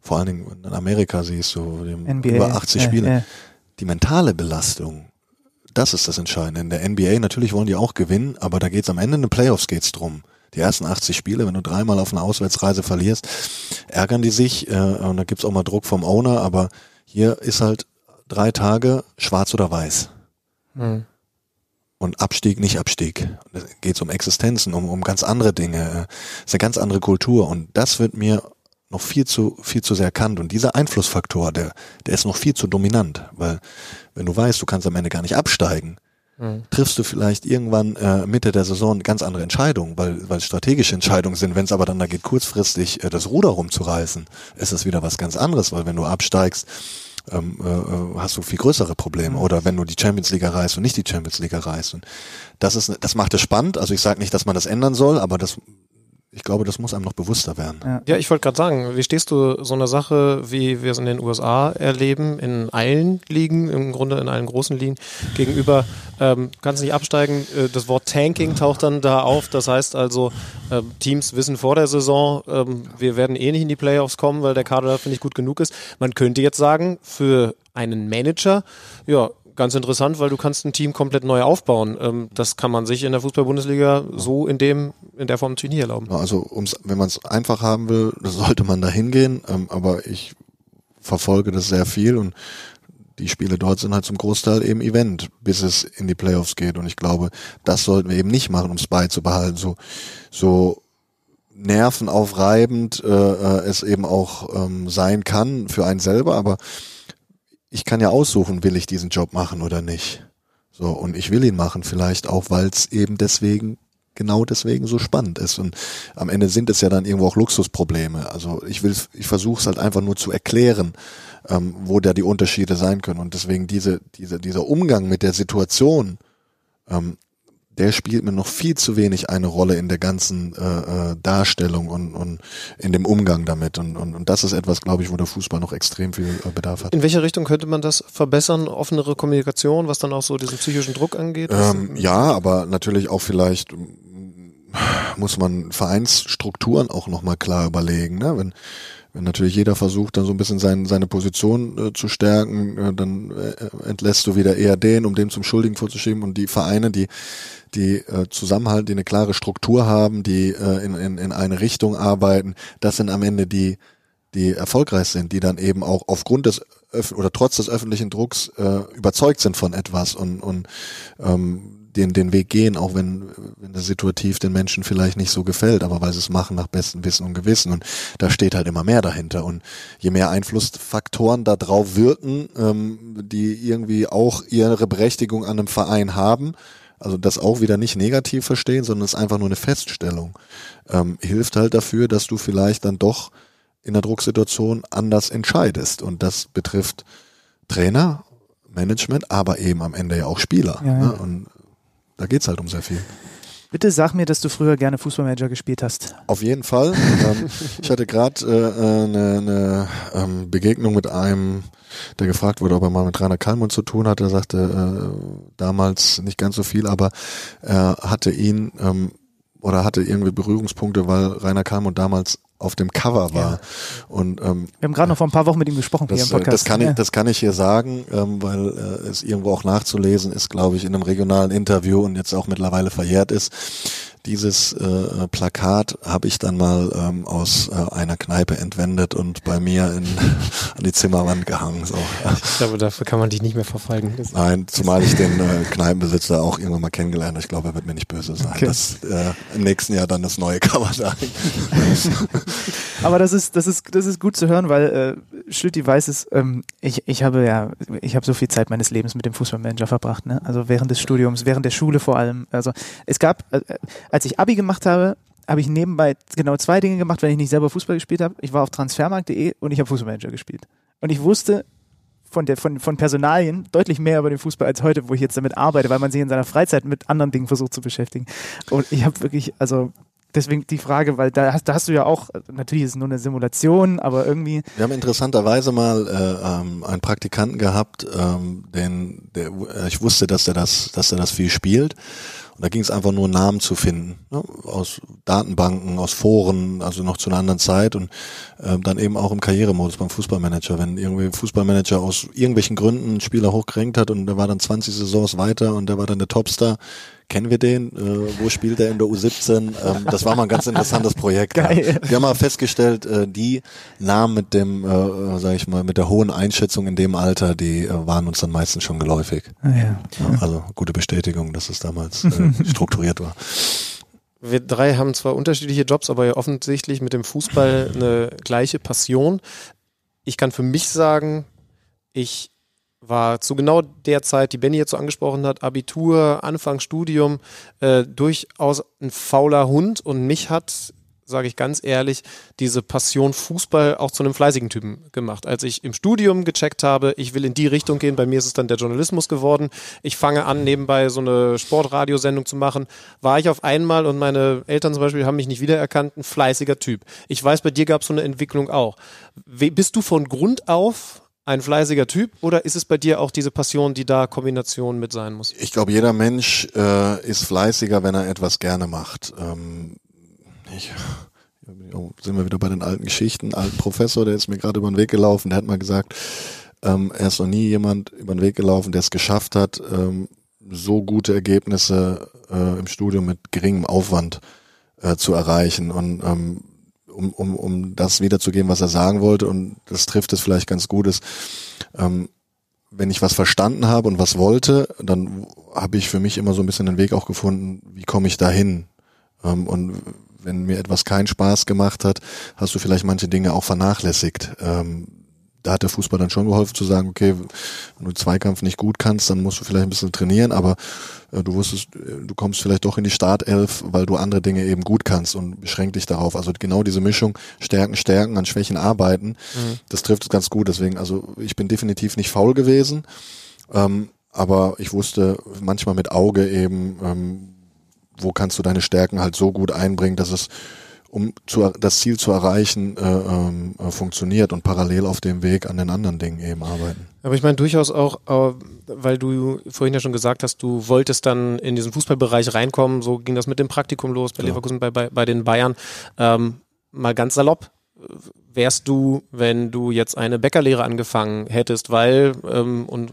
Vor allen Dingen in Amerika siehst du NBA, über 80 äh, Spiele. Die mentale Belastung, das ist das Entscheidende. In der NBA natürlich wollen die auch gewinnen, aber da geht's am Ende in den Playoffs geht's drum. Die ersten 80 Spiele, wenn du dreimal auf einer Auswärtsreise verlierst, ärgern die sich äh, und da gibt's auch mal Druck vom Owner, aber hier ist halt drei Tage schwarz oder weiß. Mhm und Abstieg, nicht Abstieg. Da geht es um Existenzen, um, um ganz andere Dinge. Es ist eine ganz andere Kultur und das wird mir noch viel zu, viel zu sehr kannt. Und dieser Einflussfaktor, der, der ist noch viel zu dominant, weil wenn du weißt, du kannst am Ende gar nicht absteigen, mhm. triffst du vielleicht irgendwann äh, Mitte der Saison ganz andere Entscheidungen, weil, weil strategische Entscheidungen sind. Wenn es aber dann da geht, kurzfristig äh, das Ruder rumzureißen, ist das wieder was ganz anderes, weil wenn du absteigst, ähm, äh, äh hast du viel größere Probleme. Oder wenn du die Champions League erreichst und nicht die Champions League erreichst. Und das ist, das macht es spannend. Also ich sage nicht, dass man das ändern soll, aber das ich glaube, das muss einem noch bewusster werden. Ja, ja ich wollte gerade sagen, wie stehst du so einer Sache, wie wir es in den USA erleben, in allen Ligen, im Grunde in allen großen Ligen gegenüber, ähm, kannst nicht absteigen, äh, das Wort Tanking taucht dann da auf, das heißt also, äh, Teams wissen vor der Saison, äh, wir werden eh nicht in die Playoffs kommen, weil der Kader dafür nicht gut genug ist. Man könnte jetzt sagen, für einen Manager, ja, ganz interessant, weil du kannst ein Team komplett neu aufbauen. Ähm, das kann man sich in der Fußball-Bundesliga so in dem in der Form natürlich nie erlauben. Also ums, wenn man es einfach haben will, sollte man da hingehen. Ähm, aber ich verfolge das sehr viel und die Spiele dort sind halt zum Großteil eben Event, bis es in die Playoffs geht. Und ich glaube, das sollten wir eben nicht machen, um es beizubehalten. So, so nervenaufreibend äh, äh, es eben auch ähm, sein kann für einen selber, aber ich kann ja aussuchen, will ich diesen Job machen oder nicht. So, und ich will ihn machen, vielleicht auch, weil es eben deswegen, genau deswegen so spannend ist. Und am Ende sind es ja dann irgendwo auch Luxusprobleme. Also ich will, ich versuche es halt einfach nur zu erklären, ähm, wo da die Unterschiede sein können. Und deswegen diese, diese, dieser Umgang mit der Situation, ähm, der spielt mir noch viel zu wenig eine Rolle in der ganzen äh, äh, Darstellung und, und in dem Umgang damit. Und, und, und das ist etwas, glaube ich, wo der Fußball noch extrem viel äh, Bedarf hat. In welche Richtung könnte man das verbessern? Offenere Kommunikation, was dann auch so diesen psychischen Druck angeht? Ähm, ja, aber natürlich auch vielleicht muss man Vereinsstrukturen auch nochmal klar überlegen. Ne? Wenn, wenn natürlich jeder versucht, dann so ein bisschen sein, seine Position äh, zu stärken, äh, dann äh, entlässt du wieder eher den, um dem zum Schuldigen vorzuschieben und die Vereine, die die äh, zusammenhalten, die eine klare Struktur haben, die äh, in, in, in eine Richtung arbeiten, das sind am Ende die, die erfolgreich sind, die dann eben auch aufgrund des oder trotz des öffentlichen Drucks äh, überzeugt sind von etwas und, und ähm, den, den Weg gehen, auch wenn, wenn das situativ den Menschen vielleicht nicht so gefällt, aber weil sie es machen nach bestem Wissen und Gewissen. Und da steht halt immer mehr dahinter. Und je mehr Einflussfaktoren da drauf wirken, ähm, die irgendwie auch ihre Berechtigung an einem Verein haben, also das auch wieder nicht negativ verstehen, sondern es ist einfach nur eine Feststellung, ähm, hilft halt dafür, dass du vielleicht dann doch in der Drucksituation anders entscheidest. Und das betrifft Trainer, Management, aber eben am Ende ja auch Spieler. Ja, ja. Ne? Und da geht's halt um sehr viel. Bitte sag mir, dass du früher gerne Fußballmanager gespielt hast. Auf jeden Fall. ich hatte gerade äh, eine, eine ähm, Begegnung mit einem, der gefragt wurde, ob er mal mit Rainer Kalmund zu tun hatte. Er sagte äh, damals nicht ganz so viel, aber er hatte ihn ähm, oder hatte irgendwie Berührungspunkte, weil Rainer Kalmund damals auf dem Cover war. Ja. Und ähm, wir haben gerade noch vor ein paar Wochen mit ihm gesprochen das, hier im Podcast. Das kann, ich, das kann ich hier sagen, ähm, weil äh, es irgendwo auch nachzulesen ist, glaube ich, in einem regionalen Interview und jetzt auch mittlerweile verjährt ist. Dieses äh, Plakat habe ich dann mal ähm, aus äh, einer Kneipe entwendet und bei mir in, an die Zimmerwand gehangen. So. Ich glaube, dafür kann man dich nicht mehr verfolgen. Das Nein, zumal ich den äh, Kneipenbesitzer auch irgendwann mal kennengelernt habe. Ich glaube, er wird mir nicht böse sein, okay. dass äh, im nächsten Jahr dann das neue Cover da Aber das ist, das ist, das ist gut zu hören, weil äh, Schlütti weiß es, ähm, ich, ich habe ja, ich habe so viel Zeit meines Lebens mit dem Fußballmanager verbracht, ne? Also während des Studiums, während der Schule vor allem. Also es gab, äh, als ich Abi gemacht habe, habe ich nebenbei genau zwei Dinge gemacht, wenn ich nicht selber Fußball gespielt habe. Ich war auf transfermarkt.de und ich habe Fußballmanager gespielt. Und ich wusste von, der, von, von Personalien deutlich mehr über den Fußball als heute, wo ich jetzt damit arbeite, weil man sich in seiner Freizeit mit anderen Dingen versucht zu beschäftigen. Und ich habe wirklich, also deswegen die Frage, weil da hast, da hast du ja auch, natürlich ist es nur eine Simulation, aber irgendwie. Wir haben interessanterweise mal äh, ähm, einen Praktikanten gehabt, ähm, den, der, äh, ich wusste, dass er das, dass er das viel spielt. Und da ging es einfach nur Namen zu finden, ne? aus Datenbanken, aus Foren, also noch zu einer anderen Zeit und äh, dann eben auch im Karrieremodus beim Fußballmanager. Wenn irgendwie Fußballmanager aus irgendwelchen Gründen einen Spieler hochgerenkt hat und der war dann 20 Saisons weiter und der war dann der Topstar, kennen wir den? Äh, wo spielt er in der U17? Ähm, das war mal ein ganz interessantes Projekt. Geil. Ja. Wir haben mal festgestellt, äh, die Namen mit dem, äh, sag ich mal, mit der hohen Einschätzung in dem Alter, die äh, waren uns dann meistens schon geläufig. Ah, ja. ja. Also gute Bestätigung, dass es damals äh, strukturiert war. Wir drei haben zwar unterschiedliche Jobs, aber ja offensichtlich mit dem Fußball eine gleiche Passion. Ich kann für mich sagen, ich war zu genau der Zeit, die Benny jetzt so angesprochen hat, Abitur, Anfang Studium, äh, durchaus ein fauler Hund und mich hat sage ich ganz ehrlich, diese Passion Fußball auch zu einem fleißigen Typen gemacht. Als ich im Studium gecheckt habe, ich will in die Richtung gehen, bei mir ist es dann der Journalismus geworden. Ich fange an, nebenbei so eine Sportradiosendung zu machen, war ich auf einmal und meine Eltern zum Beispiel haben mich nicht wiedererkannt, ein fleißiger Typ. Ich weiß, bei dir gab es so eine Entwicklung auch. Bist du von Grund auf ein fleißiger Typ oder ist es bei dir auch diese Passion, die da Kombination mit sein muss? Ich glaube, jeder Mensch äh, ist fleißiger, wenn er etwas gerne macht. Ähm, ich, sind wir wieder bei den alten Geschichten. Alten Professor, der ist mir gerade über den Weg gelaufen, der hat mal gesagt, ähm, er ist noch nie jemand über den Weg gelaufen, der es geschafft hat, ähm, so gute Ergebnisse äh, im Studium mit geringem Aufwand äh, zu erreichen. Und ähm, um, um, um das wiederzugeben, was er sagen wollte, und das trifft es vielleicht ganz gut, ist, ähm, wenn ich was verstanden habe und was wollte, dann habe ich für mich immer so ein bisschen den Weg auch gefunden, wie komme ich dahin? Ähm, und wenn mir etwas keinen Spaß gemacht hat, hast du vielleicht manche Dinge auch vernachlässigt. Ähm, da hat der Fußball dann schon geholfen zu sagen, okay, wenn du Zweikampf nicht gut kannst, dann musst du vielleicht ein bisschen trainieren, aber äh, du wusstest, äh, du kommst vielleicht doch in die Startelf, weil du andere Dinge eben gut kannst und beschränk dich darauf. Also genau diese Mischung, Stärken, Stärken, an Schwächen arbeiten, mhm. das trifft es ganz gut. Deswegen, also ich bin definitiv nicht faul gewesen, ähm, aber ich wusste manchmal mit Auge eben, ähm, wo kannst du deine Stärken halt so gut einbringen, dass es um zu, das Ziel zu erreichen, äh, ähm, äh, funktioniert und parallel auf dem Weg an den anderen Dingen eben arbeiten. Aber ich meine durchaus auch, äh, weil du vorhin ja schon gesagt hast, du wolltest dann in diesen Fußballbereich reinkommen, so ging das mit dem Praktikum los bei ja. Leverkusen, bei, bei, bei den Bayern. Ähm, mal ganz salopp, wärst du, wenn du jetzt eine Bäckerlehre angefangen hättest, weil, ähm, und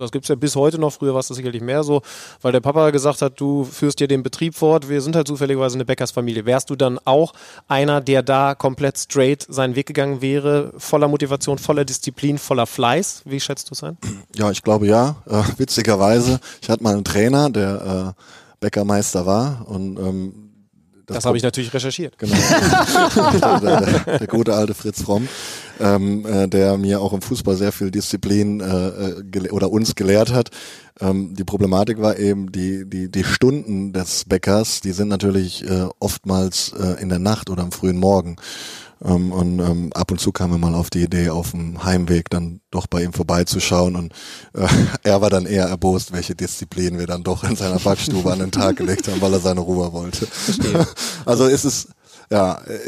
das gibt's ja bis heute noch, früher war es sicherlich mehr so, weil der Papa gesagt hat, du führst dir den Betrieb fort, wir sind halt zufälligerweise eine Bäckersfamilie. Wärst du dann auch einer, der da komplett straight seinen Weg gegangen wäre, voller Motivation, voller Disziplin, voller Fleiß? Wie schätzt du es ein? Ja, ich glaube ja. Äh, witzigerweise, ich hatte mal einen Trainer, der äh, Bäckermeister war und ähm, das, das habe ich natürlich recherchiert. Genau. der, der, der, gute alte Fritz Fromm, ähm, äh, der mir auch im Fußball sehr viel Disziplin äh, äh oder uns gelehrt hat. Ähm, die Problematik war eben, die, die, die Stunden des Bäckers, die sind natürlich äh, oftmals äh, in der Nacht oder am frühen Morgen. Ähm, und ähm, ab und zu kam er mal auf die Idee, auf dem Heimweg dann doch bei ihm vorbeizuschauen. Und äh, er war dann eher erbost, welche Disziplin wir dann doch in seiner Backstube an den Tag gelegt haben, weil er seine Ruhe wollte. also ist es, ja, äh,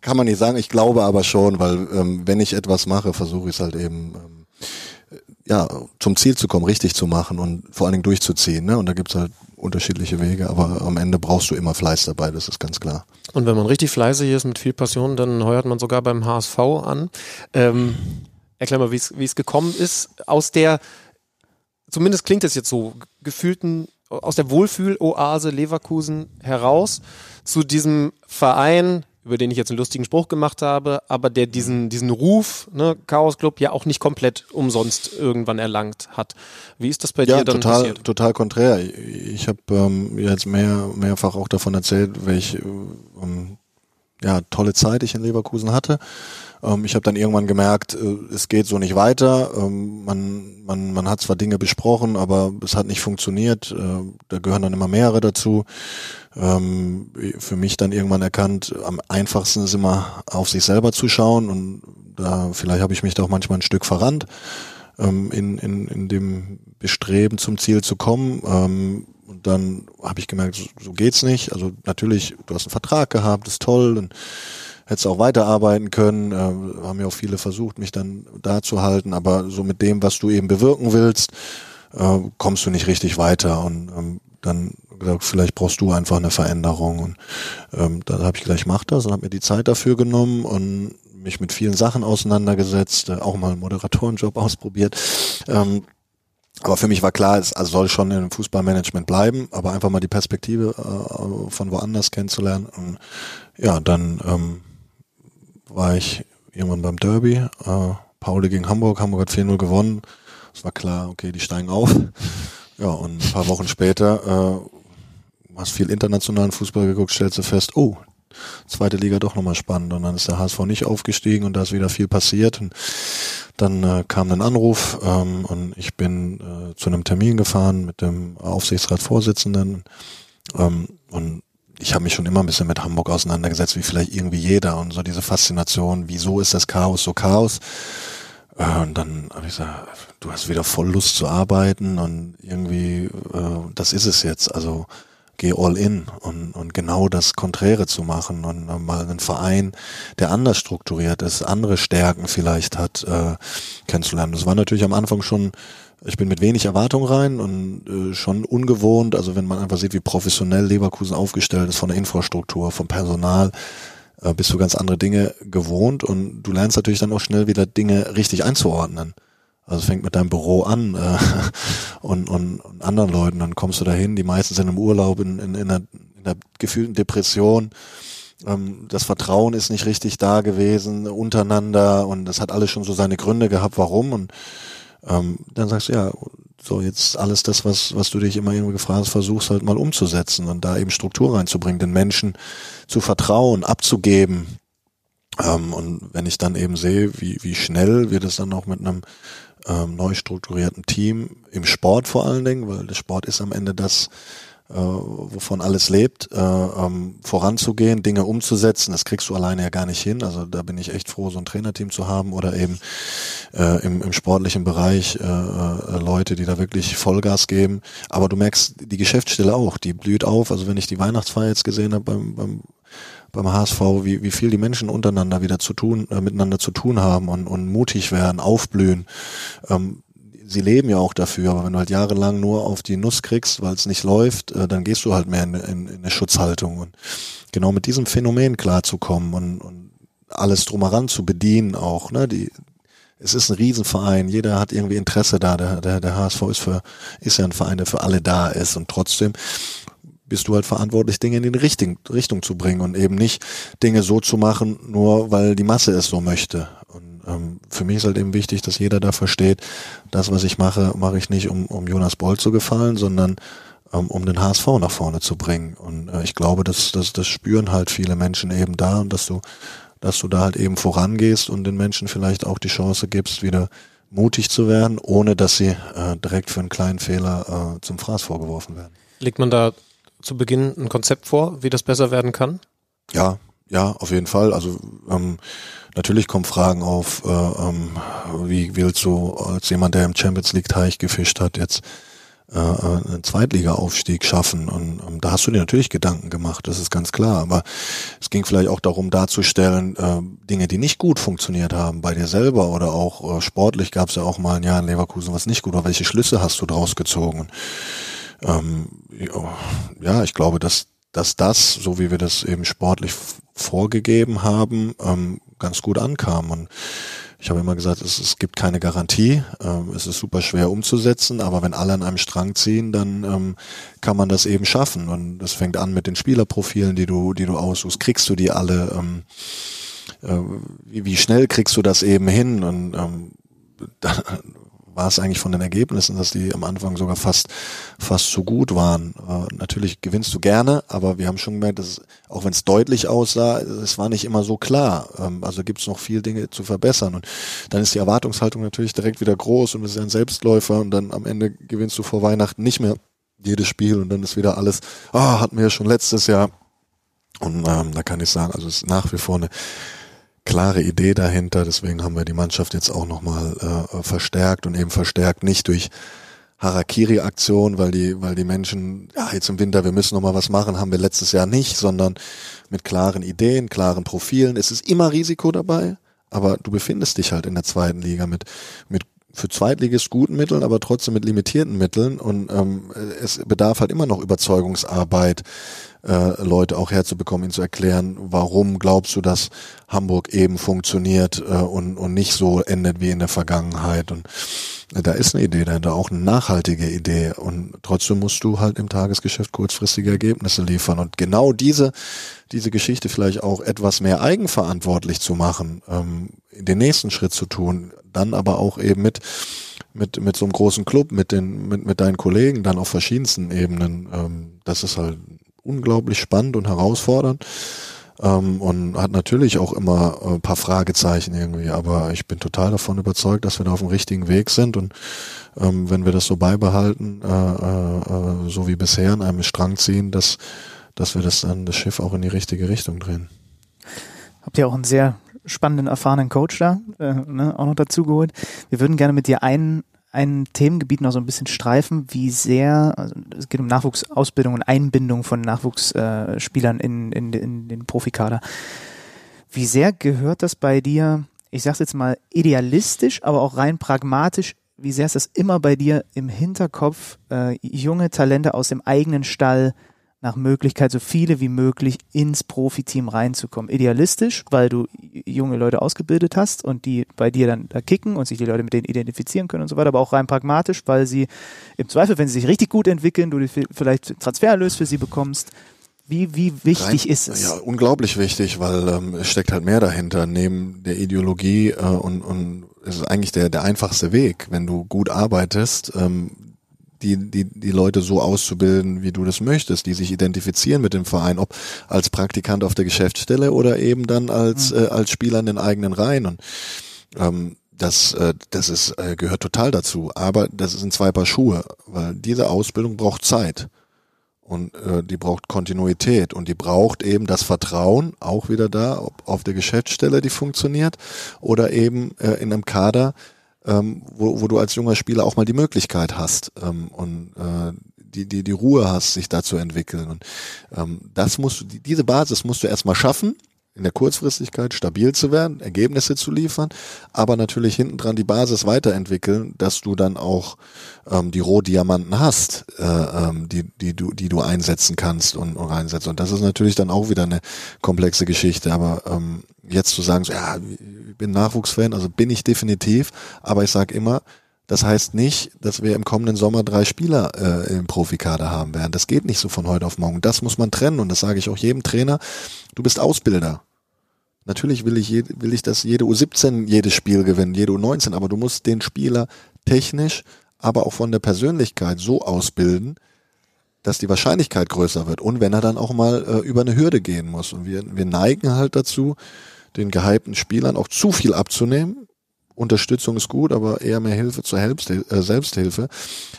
kann man nicht sagen. Ich glaube aber schon, weil ähm, wenn ich etwas mache, versuche ich es halt eben. Ähm, ja, zum Ziel zu kommen, richtig zu machen und vor allen Dingen durchzuziehen. Ne? Und da gibt's halt unterschiedliche Wege, aber am Ende brauchst du immer Fleiß dabei, das ist ganz klar. Und wenn man richtig fleißig ist mit viel Passion, dann heuert man sogar beim HSV an. Ähm, erklär mal, wie es gekommen ist, aus der, zumindest klingt es jetzt so, gefühlten, aus der Wohlfühl-Oase Leverkusen heraus zu diesem Verein, über den ich jetzt einen lustigen Spruch gemacht habe, aber der diesen, diesen Ruf, ne, Chaos Club, ja auch nicht komplett umsonst irgendwann erlangt hat. Wie ist das bei ja, dir dann total, passiert? total konträr. Ich habe ähm, jetzt mehr, mehrfach auch davon erzählt, welche ähm, ja, tolle Zeit ich in Leverkusen hatte. Ähm, ich habe dann irgendwann gemerkt, äh, es geht so nicht weiter. Ähm, man, man, man hat zwar Dinge besprochen, aber es hat nicht funktioniert. Äh, da gehören dann immer mehrere dazu. Ähm, für mich dann irgendwann erkannt, am einfachsten ist immer auf sich selber zu schauen und da vielleicht habe ich mich da auch manchmal ein Stück verrannt ähm, in, in, in dem Bestreben zum Ziel zu kommen. Ähm, und dann habe ich gemerkt, so, so geht's nicht. Also natürlich, du hast einen Vertrag gehabt, ist toll und hättest auch weiterarbeiten können. Äh, haben ja auch viele versucht, mich dann da zu halten, aber so mit dem, was du eben bewirken willst, äh, kommst du nicht richtig weiter. Und ähm, dann gesagt, vielleicht brauchst du einfach eine Veränderung. Und ähm, dann habe ich gleich mach das und habe mir die Zeit dafür genommen und mich mit vielen Sachen auseinandergesetzt, äh, auch mal einen Moderatorenjob ausprobiert. Ähm, aber für mich war klar, es also soll schon im Fußballmanagement bleiben, aber einfach mal die Perspektive äh, von woanders kennenzulernen. Und ja, dann ähm, war ich irgendwann beim Derby. Äh, Pauli gegen Hamburg. Hamburg hat 4-0 gewonnen. Es war klar, okay, die steigen auf. Ja, und ein paar Wochen später äh, hast viel internationalen Fußball geguckt, stellst du fest, oh, zweite Liga doch nochmal spannend. Und dann ist der HSV nicht aufgestiegen und da ist wieder viel passiert. Und dann äh, kam ein Anruf ähm, und ich bin äh, zu einem Termin gefahren mit dem Aufsichtsratsvorsitzenden. Ähm, und ich habe mich schon immer ein bisschen mit Hamburg auseinandergesetzt, wie vielleicht irgendwie jeder. Und so diese Faszination, wieso ist das Chaos so Chaos? Äh, und dann habe ich gesagt, du hast wieder voll Lust zu arbeiten und irgendwie, äh, das ist es jetzt. Also geh all in und, und genau das Konträre zu machen und mal einen Verein, der anders strukturiert ist, andere Stärken vielleicht hat, äh, kennenzulernen. Das war natürlich am Anfang schon, ich bin mit wenig Erwartung rein und äh, schon ungewohnt, also wenn man einfach sieht, wie professionell Leverkusen aufgestellt ist von der Infrastruktur, vom Personal, äh, bist du ganz andere Dinge gewohnt und du lernst natürlich dann auch schnell wieder Dinge richtig einzuordnen. Also fängt mit deinem Büro an äh, und, und, und anderen Leuten, dann kommst du dahin, die meisten sind im Urlaub in, in, in, einer, in einer gefühlten Depression. Ähm, das Vertrauen ist nicht richtig da gewesen untereinander und das hat alles schon so seine Gründe gehabt, warum. Und ähm, dann sagst du, ja, so jetzt alles das, was, was du dich immer irgendwie gefragt hast, versuchst halt mal umzusetzen und da eben Struktur reinzubringen, den Menschen zu vertrauen, abzugeben. Ähm, und wenn ich dann eben sehe, wie, wie schnell wir das dann auch mit einem ähm, neu strukturierten Team, im Sport vor allen Dingen, weil der Sport ist am Ende das, äh, wovon alles lebt, äh, ähm, voranzugehen, Dinge umzusetzen. Das kriegst du alleine ja gar nicht hin. Also da bin ich echt froh, so ein Trainerteam zu haben oder eben äh, im, im sportlichen Bereich äh, äh, Leute, die da wirklich Vollgas geben. Aber du merkst die Geschäftsstelle auch, die blüht auf. Also wenn ich die Weihnachtsfeier jetzt gesehen habe beim, beim beim HSV, wie, wie viel die Menschen untereinander wieder zu tun, äh, miteinander zu tun haben und, und mutig werden, aufblühen. Ähm, sie leben ja auch dafür, aber wenn du halt jahrelang nur auf die Nuss kriegst, weil es nicht läuft, äh, dann gehst du halt mehr in, in, in eine Schutzhaltung. Und genau mit diesem Phänomen klarzukommen und, und alles drumheran zu bedienen auch, ne, die, es ist ein Riesenverein, jeder hat irgendwie Interesse da, der, der, der HSV ist für, ist ja ein Verein, der für alle da ist und trotzdem bist du halt verantwortlich, Dinge in die richtigen Richtung zu bringen und eben nicht Dinge so zu machen, nur weil die Masse es so möchte. Und ähm, für mich ist halt eben wichtig, dass jeder da versteht, das, was ich mache, mache ich nicht, um, um Jonas Boll zu gefallen, sondern ähm, um den HSV nach vorne zu bringen. Und äh, ich glaube, dass, dass das spüren halt viele Menschen eben da und dass du, dass du da halt eben vorangehst und den Menschen vielleicht auch die Chance gibst, wieder mutig zu werden, ohne dass sie äh, direkt für einen kleinen Fehler äh, zum Fraß vorgeworfen werden. Legt man da zu Beginn ein Konzept vor, wie das besser werden kann? Ja, ja, auf jeden Fall. Also ähm, natürlich kommen Fragen auf, äh, ähm, wie willst du als jemand, der im Champions League Teich gefischt hat, jetzt äh, einen Zweitliga-Aufstieg schaffen? Und ähm, da hast du dir natürlich Gedanken gemacht, das ist ganz klar. Aber es ging vielleicht auch darum darzustellen, äh, Dinge, die nicht gut funktioniert haben bei dir selber oder auch äh, sportlich gab es ja auch mal ein Jahr in Leverkusen, was nicht gut war. Welche Schlüsse hast du draus gezogen? Ähm, ja, ich glaube, dass, dass das, so wie wir das eben sportlich vorgegeben haben, ähm, ganz gut ankam. Und ich habe immer gesagt, es, es gibt keine Garantie, ähm, es ist super schwer umzusetzen, aber wenn alle an einem Strang ziehen, dann ähm, kann man das eben schaffen. Und das fängt an mit den Spielerprofilen, die du, die du aussuchst. Kriegst du die alle? Ähm, äh, wie, wie schnell kriegst du das eben hin? Und ähm, da, war es eigentlich von den Ergebnissen, dass die am Anfang sogar fast fast zu gut waren. Äh, natürlich gewinnst du gerne, aber wir haben schon gemerkt, dass auch wenn es deutlich aussah, es war nicht immer so klar. Ähm, also gibt es noch viel Dinge zu verbessern und dann ist die Erwartungshaltung natürlich direkt wieder groß und es ist ein Selbstläufer und dann am Ende gewinnst du vor Weihnachten nicht mehr jedes Spiel und dann ist wieder alles, oh, hatten wir ja schon letztes Jahr. Und ähm, da kann ich sagen, also es ist nach wie vor eine klare Idee dahinter. Deswegen haben wir die Mannschaft jetzt auch nochmal äh, verstärkt und eben verstärkt nicht durch Harakiri-Aktion, weil die, weil die Menschen, ja, jetzt im Winter, wir müssen nochmal was machen, haben wir letztes Jahr nicht, sondern mit klaren Ideen, klaren Profilen. Es ist immer Risiko dabei, aber du befindest dich halt in der zweiten Liga mit, mit für Zweitligist guten Mitteln, aber trotzdem mit limitierten Mitteln und ähm, es bedarf halt immer noch Überzeugungsarbeit, äh, Leute auch herzubekommen, ihnen zu erklären, warum glaubst du, dass Hamburg eben funktioniert äh, und, und nicht so endet wie in der Vergangenheit. Und äh, da ist eine Idee dahinter, auch eine nachhaltige Idee. Und trotzdem musst du halt im Tagesgeschäft kurzfristige Ergebnisse liefern. Und genau diese, diese Geschichte vielleicht auch etwas mehr eigenverantwortlich zu machen, ähm, den nächsten Schritt zu tun, dann aber auch eben mit mit, mit so einem großen Club, mit den, mit, mit deinen Kollegen dann auf verschiedensten Ebenen, ähm, das ist halt unglaublich spannend und herausfordernd. Ähm, und hat natürlich auch immer ein paar Fragezeichen irgendwie, aber ich bin total davon überzeugt, dass wir da auf dem richtigen Weg sind und ähm, wenn wir das so beibehalten, äh, äh, äh, so wie bisher an einem Strang ziehen, dass, dass wir das dann das Schiff auch in die richtige Richtung drehen. Habt ihr auch einen sehr spannenden, erfahrenen Coach da äh, ne, auch noch dazu geholt. Wir würden gerne mit dir einen ein Themengebiet noch so ein bisschen streifen, wie sehr, also es geht um Nachwuchsausbildung und Einbindung von Nachwuchsspielern äh, in, in, in den Profikader. Wie sehr gehört das bei dir, ich sag's jetzt mal idealistisch, aber auch rein pragmatisch, wie sehr ist das immer bei dir im Hinterkopf, äh, junge Talente aus dem eigenen Stall nach Möglichkeit so viele wie möglich ins Profiteam reinzukommen. Idealistisch, weil du junge Leute ausgebildet hast und die bei dir dann da kicken und sich die Leute mit denen identifizieren können und so weiter, aber auch rein pragmatisch, weil sie im Zweifel, wenn sie sich richtig gut entwickeln, du vielleicht Transfererlös für sie bekommst. Wie, wie wichtig rein, ist es? Ja, unglaublich wichtig, weil ähm, es steckt halt mehr dahinter. Neben der Ideologie äh, und, und es ist eigentlich der, der einfachste Weg, wenn du gut arbeitest, ähm, die, die, die Leute so auszubilden, wie du das möchtest, die sich identifizieren mit dem Verein, ob als Praktikant auf der Geschäftsstelle oder eben dann als, mhm. äh, als Spieler in den eigenen Reihen. Und ähm, das, äh, das ist, äh, gehört total dazu. Aber das sind zwei Paar Schuhe, weil diese Ausbildung braucht Zeit. Und äh, die braucht Kontinuität und die braucht eben das Vertrauen, auch wieder da, ob auf der Geschäftsstelle, die funktioniert, oder eben äh, in einem Kader, ähm, wo, wo du als junger Spieler auch mal die Möglichkeit hast ähm, und äh, die, die, die Ruhe hast, sich da zu entwickeln. Und ähm, das musst du, diese Basis musst du erstmal schaffen in der Kurzfristigkeit stabil zu werden, Ergebnisse zu liefern, aber natürlich hinten dran die Basis weiterentwickeln, dass du dann auch ähm, die Rohdiamanten hast, äh, ähm, die, die, du, die du einsetzen kannst und, und reinsetzt. Und das ist natürlich dann auch wieder eine komplexe Geschichte. Aber ähm, jetzt zu sagen, so, ja, ich bin Nachwuchsfan, also bin ich definitiv, aber ich sage immer, das heißt nicht, dass wir im kommenden Sommer drei Spieler äh, im Profikader haben werden. Das geht nicht so von heute auf morgen. Das muss man trennen und das sage ich auch jedem Trainer. Du bist Ausbilder. Natürlich will ich, will ich, dass jede U17 jedes Spiel gewinnen, jede U19, aber du musst den Spieler technisch, aber auch von der Persönlichkeit so ausbilden, dass die Wahrscheinlichkeit größer wird. Und wenn er dann auch mal äh, über eine Hürde gehen muss. Und wir, wir neigen halt dazu, den gehypten Spielern auch zu viel abzunehmen. Unterstützung ist gut, aber eher mehr Hilfe zur äh, Selbsthilfe.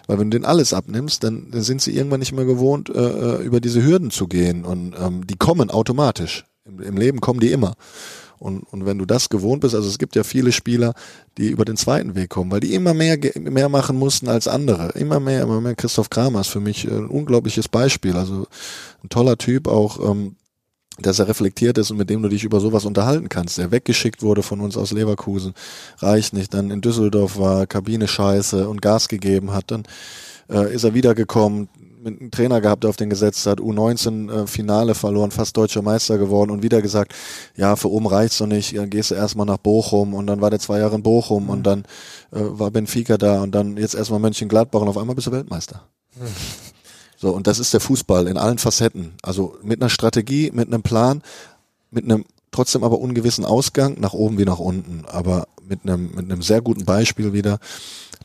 Weil wenn du denen alles abnimmst, dann, dann sind sie irgendwann nicht mehr gewohnt, äh, äh über diese Hürden zu gehen. Und ähm, die kommen automatisch. Im, Im, Leben kommen die immer. Und, und wenn du das gewohnt bist, also es gibt ja viele Spieler, die über den zweiten Weg kommen, weil die immer mehr, mehr machen mussten als andere. Immer mehr, immer mehr. Christoph Kramer ist für mich ein unglaubliches Beispiel. Also ein toller Typ, auch ähm, dass er reflektiert ist und mit dem du dich über sowas unterhalten kannst. Der weggeschickt wurde von uns aus Leverkusen, reicht nicht. Dann in Düsseldorf war Kabine scheiße und Gas gegeben hat. Dann äh, ist er wiedergekommen, mit einem Trainer gehabt, der auf den gesetzt hat, U19 äh, Finale verloren, fast deutscher Meister geworden und wieder gesagt, ja, für oben reicht's noch nicht, dann gehst du erstmal nach Bochum und dann war der zwei Jahre in Bochum mhm. und dann äh, war Benfica da und dann jetzt erstmal Mönchengladbach und auf einmal bist du Weltmeister. Mhm. So, und das ist der Fußball in allen Facetten. Also mit einer Strategie, mit einem Plan, mit einem trotzdem aber ungewissen Ausgang, nach oben wie nach unten, aber mit einem, mit einem sehr guten Beispiel wieder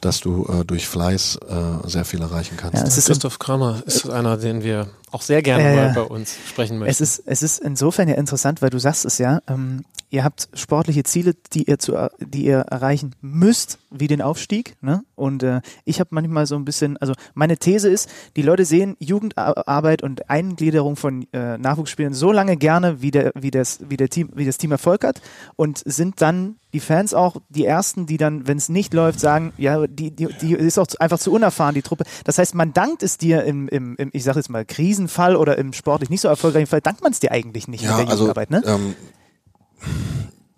dass du äh, durch Fleiß äh, sehr viel erreichen kannst. Ja, es ist Christoph Kramer ist einer, den wir auch sehr gerne äh, mal bei uns sprechen möchten. Es ist, es ist insofern ja interessant, weil du sagst es ja, ähm, ihr habt sportliche Ziele, die ihr zu, die ihr erreichen müsst, wie den Aufstieg. Ne? Und äh, ich habe manchmal so ein bisschen, also meine These ist, die Leute sehen Jugendarbeit und Eingliederung von äh, Nachwuchsspielern so lange gerne, wie der, wie das, wie der Team, wie das Team Erfolg hat und sind dann die Fans auch die ersten, die dann, wenn es nicht läuft, sagen, ja, die, die, die ist auch einfach zu unerfahren, die Truppe. Das heißt, man dankt es dir im, im, im ich sage jetzt mal, Krisenfall oder im sportlich nicht so erfolgreichen Fall, dankt man es dir eigentlich nicht ja, mit der also, Jugendarbeit, ne? Ähm,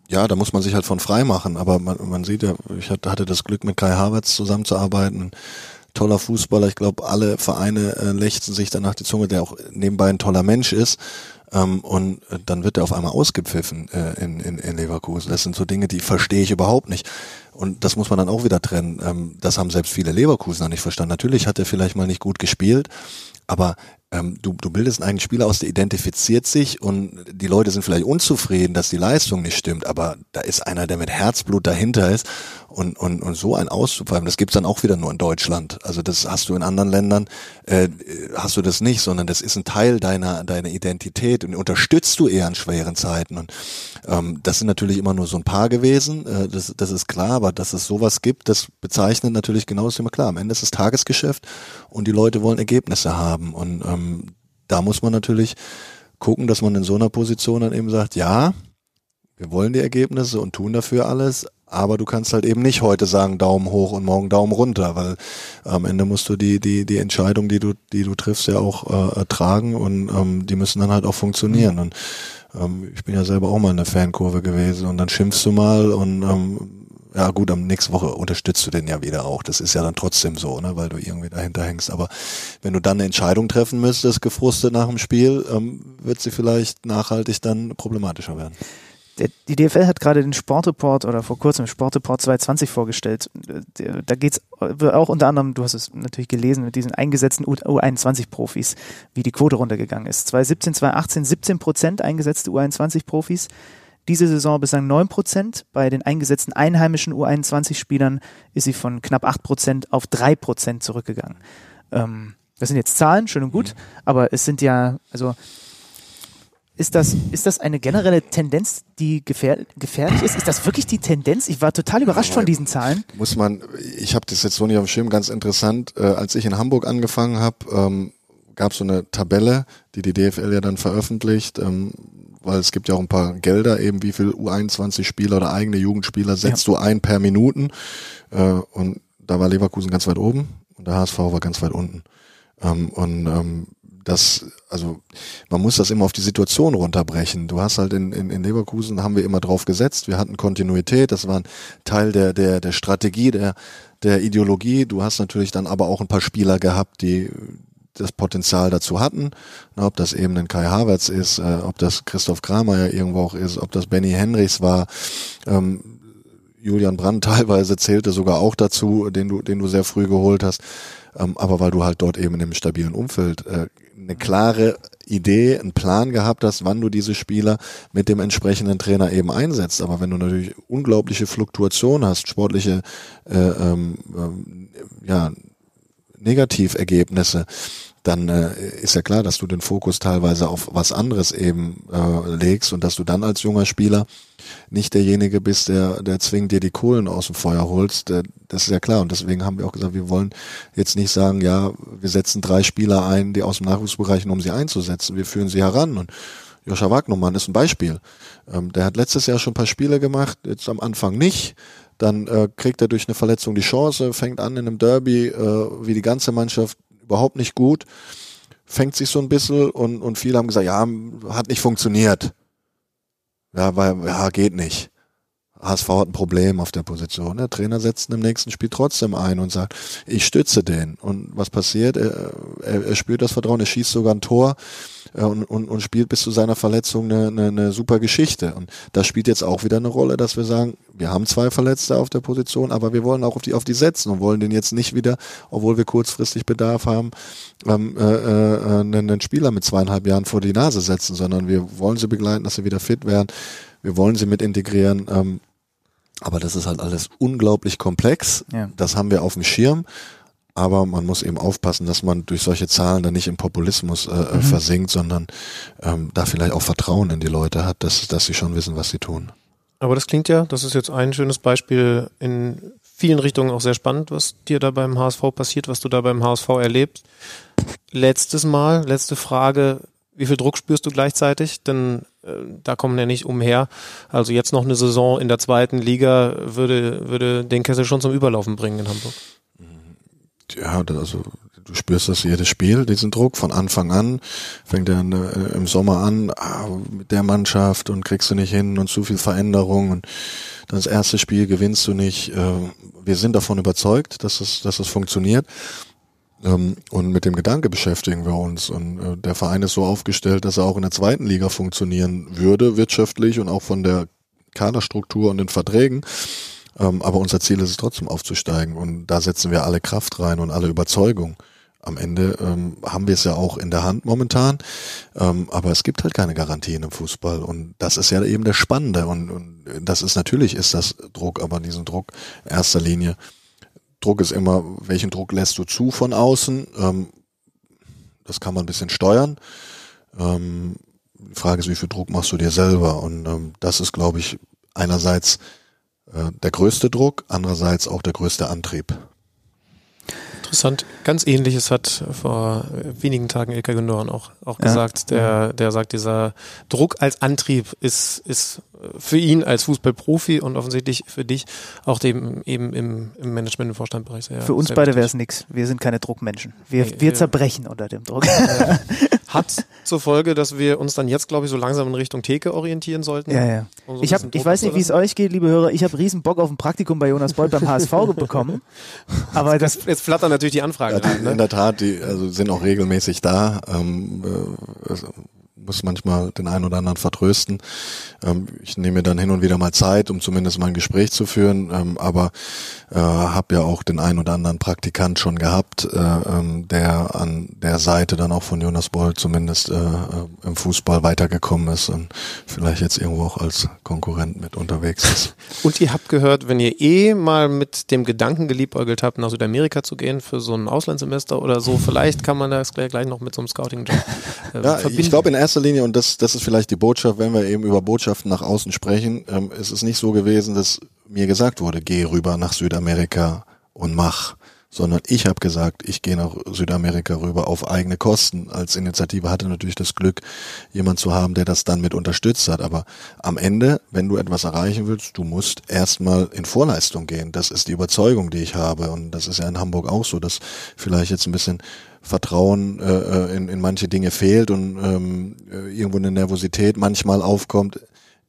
ja, da muss man sich halt von frei machen, aber man, man sieht ja, ich hatte das Glück, mit Kai Havertz zusammenzuarbeiten toller Fußballer. Ich glaube, alle Vereine äh, lechzen sich danach die Zunge, der auch nebenbei ein toller Mensch ist. Ähm, und äh, dann wird er auf einmal ausgepfiffen äh, in, in, in Leverkusen. Das sind so Dinge, die verstehe ich überhaupt nicht. Und das muss man dann auch wieder trennen. Ähm, das haben selbst viele Leverkusener nicht verstanden. Natürlich hat er vielleicht mal nicht gut gespielt, aber ähm, du, du bildest einen Spieler aus, der identifiziert sich und die Leute sind vielleicht unzufrieden, dass die Leistung nicht stimmt, aber da ist einer, der mit Herzblut dahinter ist und, und, und so ein auszupfeifen, das gibt's dann auch wieder nur in Deutschland. Also das hast du in anderen Ländern, äh, hast du das nicht, sondern das ist ein Teil deiner, deiner Identität und unterstützt du eher in schweren Zeiten. Und ähm, das sind natürlich immer nur so ein paar gewesen, äh, das, das ist klar, aber dass es sowas gibt, das bezeichnet natürlich genau das Thema klar. Am Ende ist es Tagesgeschäft und die Leute wollen Ergebnisse haben und ähm, ähm, da muss man natürlich gucken, dass man in so einer Position dann eben sagt, ja, wir wollen die Ergebnisse und tun dafür alles, aber du kannst halt eben nicht heute sagen Daumen hoch und morgen Daumen runter, weil am Ende musst du die die die Entscheidung, die du die du triffst, ja auch äh, tragen und ähm, die müssen dann halt auch funktionieren. Und ähm, ich bin ja selber auch mal in der Fankurve gewesen und dann schimpfst du mal und ähm, ja gut, am nächsten Woche unterstützt du den ja wieder auch. Das ist ja dann trotzdem so, ne, weil du irgendwie dahinter hängst. Aber wenn du dann eine Entscheidung treffen müsstest, gefrustet nach dem Spiel, ähm, wird sie vielleicht nachhaltig dann problematischer werden. Die DFL hat gerade den Sportreport oder vor kurzem Sportreport 220 vorgestellt. Da geht's auch unter anderem, du hast es natürlich gelesen, mit diesen eingesetzten U21-Profis, wie die Quote runtergegangen ist. 2017, 2018 17 Prozent eingesetzte U21-Profis. Diese Saison bislang 9 Prozent. Bei den eingesetzten einheimischen U21-Spielern ist sie von knapp 8 Prozent auf 3 Prozent zurückgegangen. Ähm, das sind jetzt Zahlen, schön und gut, aber es sind ja, also ist das, ist das eine generelle Tendenz, die gefähr gefährlich ist? Ist das wirklich die Tendenz? Ich war total überrascht von diesen Zahlen. Muss man, ich habe das jetzt so nicht auf dem Schirm, ganz interessant. Äh, als ich in Hamburg angefangen habe, ähm, gab es so eine Tabelle, die die DFL ja dann veröffentlicht, ähm, weil es gibt ja auch ein paar Gelder, eben wie viel U21-Spieler oder eigene Jugendspieler setzt ja. du ein per Minuten. Äh, und da war Leverkusen ganz weit oben und der HSV war ganz weit unten. Ähm, und ähm, das, also man muss das immer auf die Situation runterbrechen. Du hast halt in, in, in Leverkusen haben wir immer drauf gesetzt. Wir hatten Kontinuität, das war ein Teil der, der, der Strategie, der, der Ideologie. Du hast natürlich dann aber auch ein paar Spieler gehabt, die, das Potenzial dazu hatten. ob das eben ein Kai Havertz ist, äh, ob das Christoph Kramer ja irgendwo auch ist, ob das Benny Henrichs war. Ähm, Julian Brandt teilweise zählte sogar auch dazu, den du, den du sehr früh geholt hast. Ähm, aber weil du halt dort eben in einem stabilen Umfeld äh, eine klare Idee, einen Plan gehabt hast, wann du diese Spieler mit dem entsprechenden Trainer eben einsetzt. Aber wenn du natürlich unglaubliche Fluktuation hast, sportliche äh, ähm, äh, ja, Negativergebnisse, dann äh, ist ja klar, dass du den Fokus teilweise auf was anderes eben äh, legst und dass du dann als junger Spieler nicht derjenige bist, der, der zwingend dir die Kohlen aus dem Feuer holst. Der, das ist ja klar. Und deswegen haben wir auch gesagt, wir wollen jetzt nicht sagen, ja, wir setzen drei Spieler ein, die aus dem Nachwuchsbereich, um sie einzusetzen. Wir führen sie heran. Und Joscha Wagnermann ist ein Beispiel. Ähm, der hat letztes Jahr schon ein paar Spiele gemacht, jetzt am Anfang nicht. Dann äh, kriegt er durch eine Verletzung die Chance, fängt an in einem Derby, äh, wie die ganze Mannschaft überhaupt nicht gut, fängt sich so ein bisschen und, und viele haben gesagt, ja, hat nicht funktioniert. Ja, weil, ja, geht nicht. HSV hat ein Problem auf der Position. Der Trainer setzt im nächsten Spiel trotzdem ein und sagt, ich stütze den. Und was passiert? Er, er, er spürt das Vertrauen, er schießt sogar ein Tor äh, und, und, und spielt bis zu seiner Verletzung eine, eine, eine super Geschichte. Und das spielt jetzt auch wieder eine Rolle, dass wir sagen, wir haben zwei Verletzte auf der Position, aber wir wollen auch auf die, auf die setzen und wollen den jetzt nicht wieder, obwohl wir kurzfristig Bedarf haben, ähm, äh, äh, einen, einen Spieler mit zweieinhalb Jahren vor die Nase setzen, sondern wir wollen sie begleiten, dass sie wieder fit werden. Wir wollen sie mit integrieren. Ähm, aber das ist halt alles unglaublich komplex. Ja. Das haben wir auf dem Schirm. Aber man muss eben aufpassen, dass man durch solche Zahlen dann nicht im Populismus äh, äh, mhm. versinkt, sondern ähm, da vielleicht auch Vertrauen in die Leute hat, dass, dass sie schon wissen, was sie tun. Aber das klingt ja, das ist jetzt ein schönes Beispiel in vielen Richtungen auch sehr spannend, was dir da beim HSV passiert, was du da beim HSV erlebst. Letztes Mal, letzte Frage, wie viel Druck spürst du gleichzeitig? Denn da kommen ja nicht umher. Also jetzt noch eine Saison in der zweiten Liga würde, würde den Kessel schon zum Überlaufen bringen in Hamburg. Ja, also du spürst das jedes Spiel, diesen Druck von Anfang an. Fängt er äh, im Sommer an ah, mit der Mannschaft und kriegst du nicht hin und zu viel Veränderung und dann das erste Spiel gewinnst du nicht. Äh, wir sind davon überzeugt, dass es, dass es funktioniert. Ähm, und mit dem Gedanke beschäftigen wir uns. Und äh, der Verein ist so aufgestellt, dass er auch in der zweiten Liga funktionieren würde, wirtschaftlich und auch von der Kaderstruktur und den Verträgen. Ähm, aber unser Ziel ist es trotzdem aufzusteigen und da setzen wir alle Kraft rein und alle Überzeugung. Am Ende ähm, haben wir es ja auch in der Hand momentan, aber es gibt halt keine Garantien im Fußball und das ist ja eben der Spannende und, und das ist natürlich ist das Druck, aber diesen Druck in erster Linie Druck ist immer, welchen Druck lässt du zu von außen? Ähm, das kann man ein bisschen steuern. Ähm, die Frage ist, wie viel Druck machst du dir selber? Und ähm, das ist, glaube ich, einerseits äh, der größte Druck, andererseits auch der größte Antrieb. Interessant. Ganz ähnliches hat vor wenigen Tagen Ilka Gündogan auch, auch ja. gesagt. Der, der sagt, dieser Druck als Antrieb ist, ist für ihn als Fußballprofi und offensichtlich für dich auch dem eben im, im Management- und Vorstandbereich sehr Für uns sehr beide wäre es nichts. Wir sind keine Druckmenschen. Wir, nee, wir zerbrechen unter dem Druck. Ja. Hat zur Folge, dass wir uns dann jetzt, glaube ich, so langsam in Richtung Theke orientieren sollten. Ja, ja. Um so ich, hab, ich weiß nicht, wie es euch geht, liebe Hörer. Ich habe riesen Bock auf ein Praktikum bei Jonas Bolt beim HSV bekommen. Aber das, jetzt flattern natürlich die Anfragen ja, rein. Ne? In der Tat, die also sind auch regelmäßig da. Ähm, äh, muss manchmal den einen oder anderen vertrösten. Ähm, ich nehme mir dann hin und wieder mal Zeit, um zumindest mal ein Gespräch zu führen, ähm, aber äh, habe ja auch den einen oder anderen Praktikant schon gehabt, äh, ähm, der an der Seite dann auch von Jonas Boll zumindest äh, äh, im Fußball weitergekommen ist und vielleicht jetzt irgendwo auch als Konkurrent mit unterwegs ist. Und ihr habt gehört, wenn ihr eh mal mit dem Gedanken geliebäugelt habt, nach Südamerika zu gehen für so ein Auslandssemester oder so, vielleicht kann man das gleich noch mit so einem Scouting-Job äh, ja, verbinden. Ich glaube in erster Linie, und das, das ist vielleicht die Botschaft, wenn wir eben über Botschaften nach außen sprechen, ähm, ist es nicht so gewesen, dass mir gesagt wurde, geh rüber nach Südamerika und mach, sondern ich habe gesagt, ich gehe nach Südamerika rüber auf eigene Kosten. Als Initiative hatte natürlich das Glück, jemand zu haben, der das dann mit unterstützt hat. Aber am Ende, wenn du etwas erreichen willst, du musst erstmal in Vorleistung gehen. Das ist die Überzeugung, die ich habe. Und das ist ja in Hamburg auch so, dass vielleicht jetzt ein bisschen Vertrauen äh, äh in, in manche Dinge fehlt und ähm, äh, irgendwo eine Nervosität manchmal aufkommt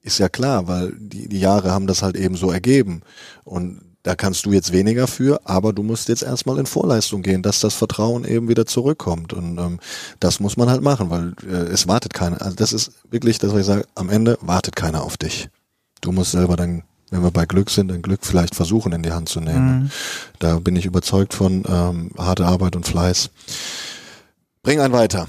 ist ja klar, weil die, die Jahre haben das halt eben so ergeben. Und da kannst du jetzt weniger für, aber du musst jetzt erstmal in Vorleistung gehen, dass das Vertrauen eben wieder zurückkommt. Und ähm, das muss man halt machen, weil äh, es wartet keiner. Also das ist wirklich das, was ich sage, am Ende wartet keiner auf dich. Du musst selber dann, wenn wir bei Glück sind, dein Glück vielleicht versuchen in die Hand zu nehmen. Mhm. Da bin ich überzeugt von ähm, harte Arbeit und Fleiß. Bring einen weiter.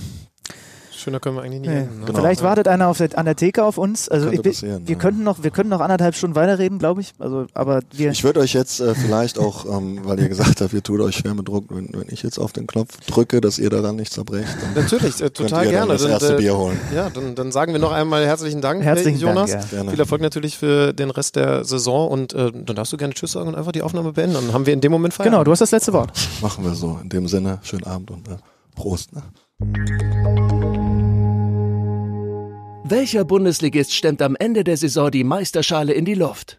Schöner können wir eigentlich nicht nee. enden. Ne? Genau. Vielleicht wartet einer der, an der Theke auf uns. Also ich, wir, ja. könnten noch, wir könnten noch anderthalb Stunden weiterreden, glaube ich. Also, aber wir. Ich würde euch jetzt äh, vielleicht auch, ähm, weil ihr gesagt habt, ihr tut euch schwer mit Druck, wenn, wenn ich jetzt auf den Knopf drücke, dass ihr daran nicht zerbrecht. Natürlich, äh, total gerne. das erste dann, äh, Bier holen. Ja, dann, dann sagen wir noch einmal herzlichen Dank, herzlichen Jonas. Dank, ja. Viel Erfolg natürlich für den Rest der Saison und äh, dann darfst du gerne Tschüss sagen und einfach die Aufnahme beenden. Dann haben wir in dem Moment Feierabend. Genau, du hast das letzte Wort. Machen wir so. In dem Sinne, schönen Abend und äh, Prost. Ne? Welcher Bundesligist stemmt am Ende der Saison die Meisterschale in die Luft?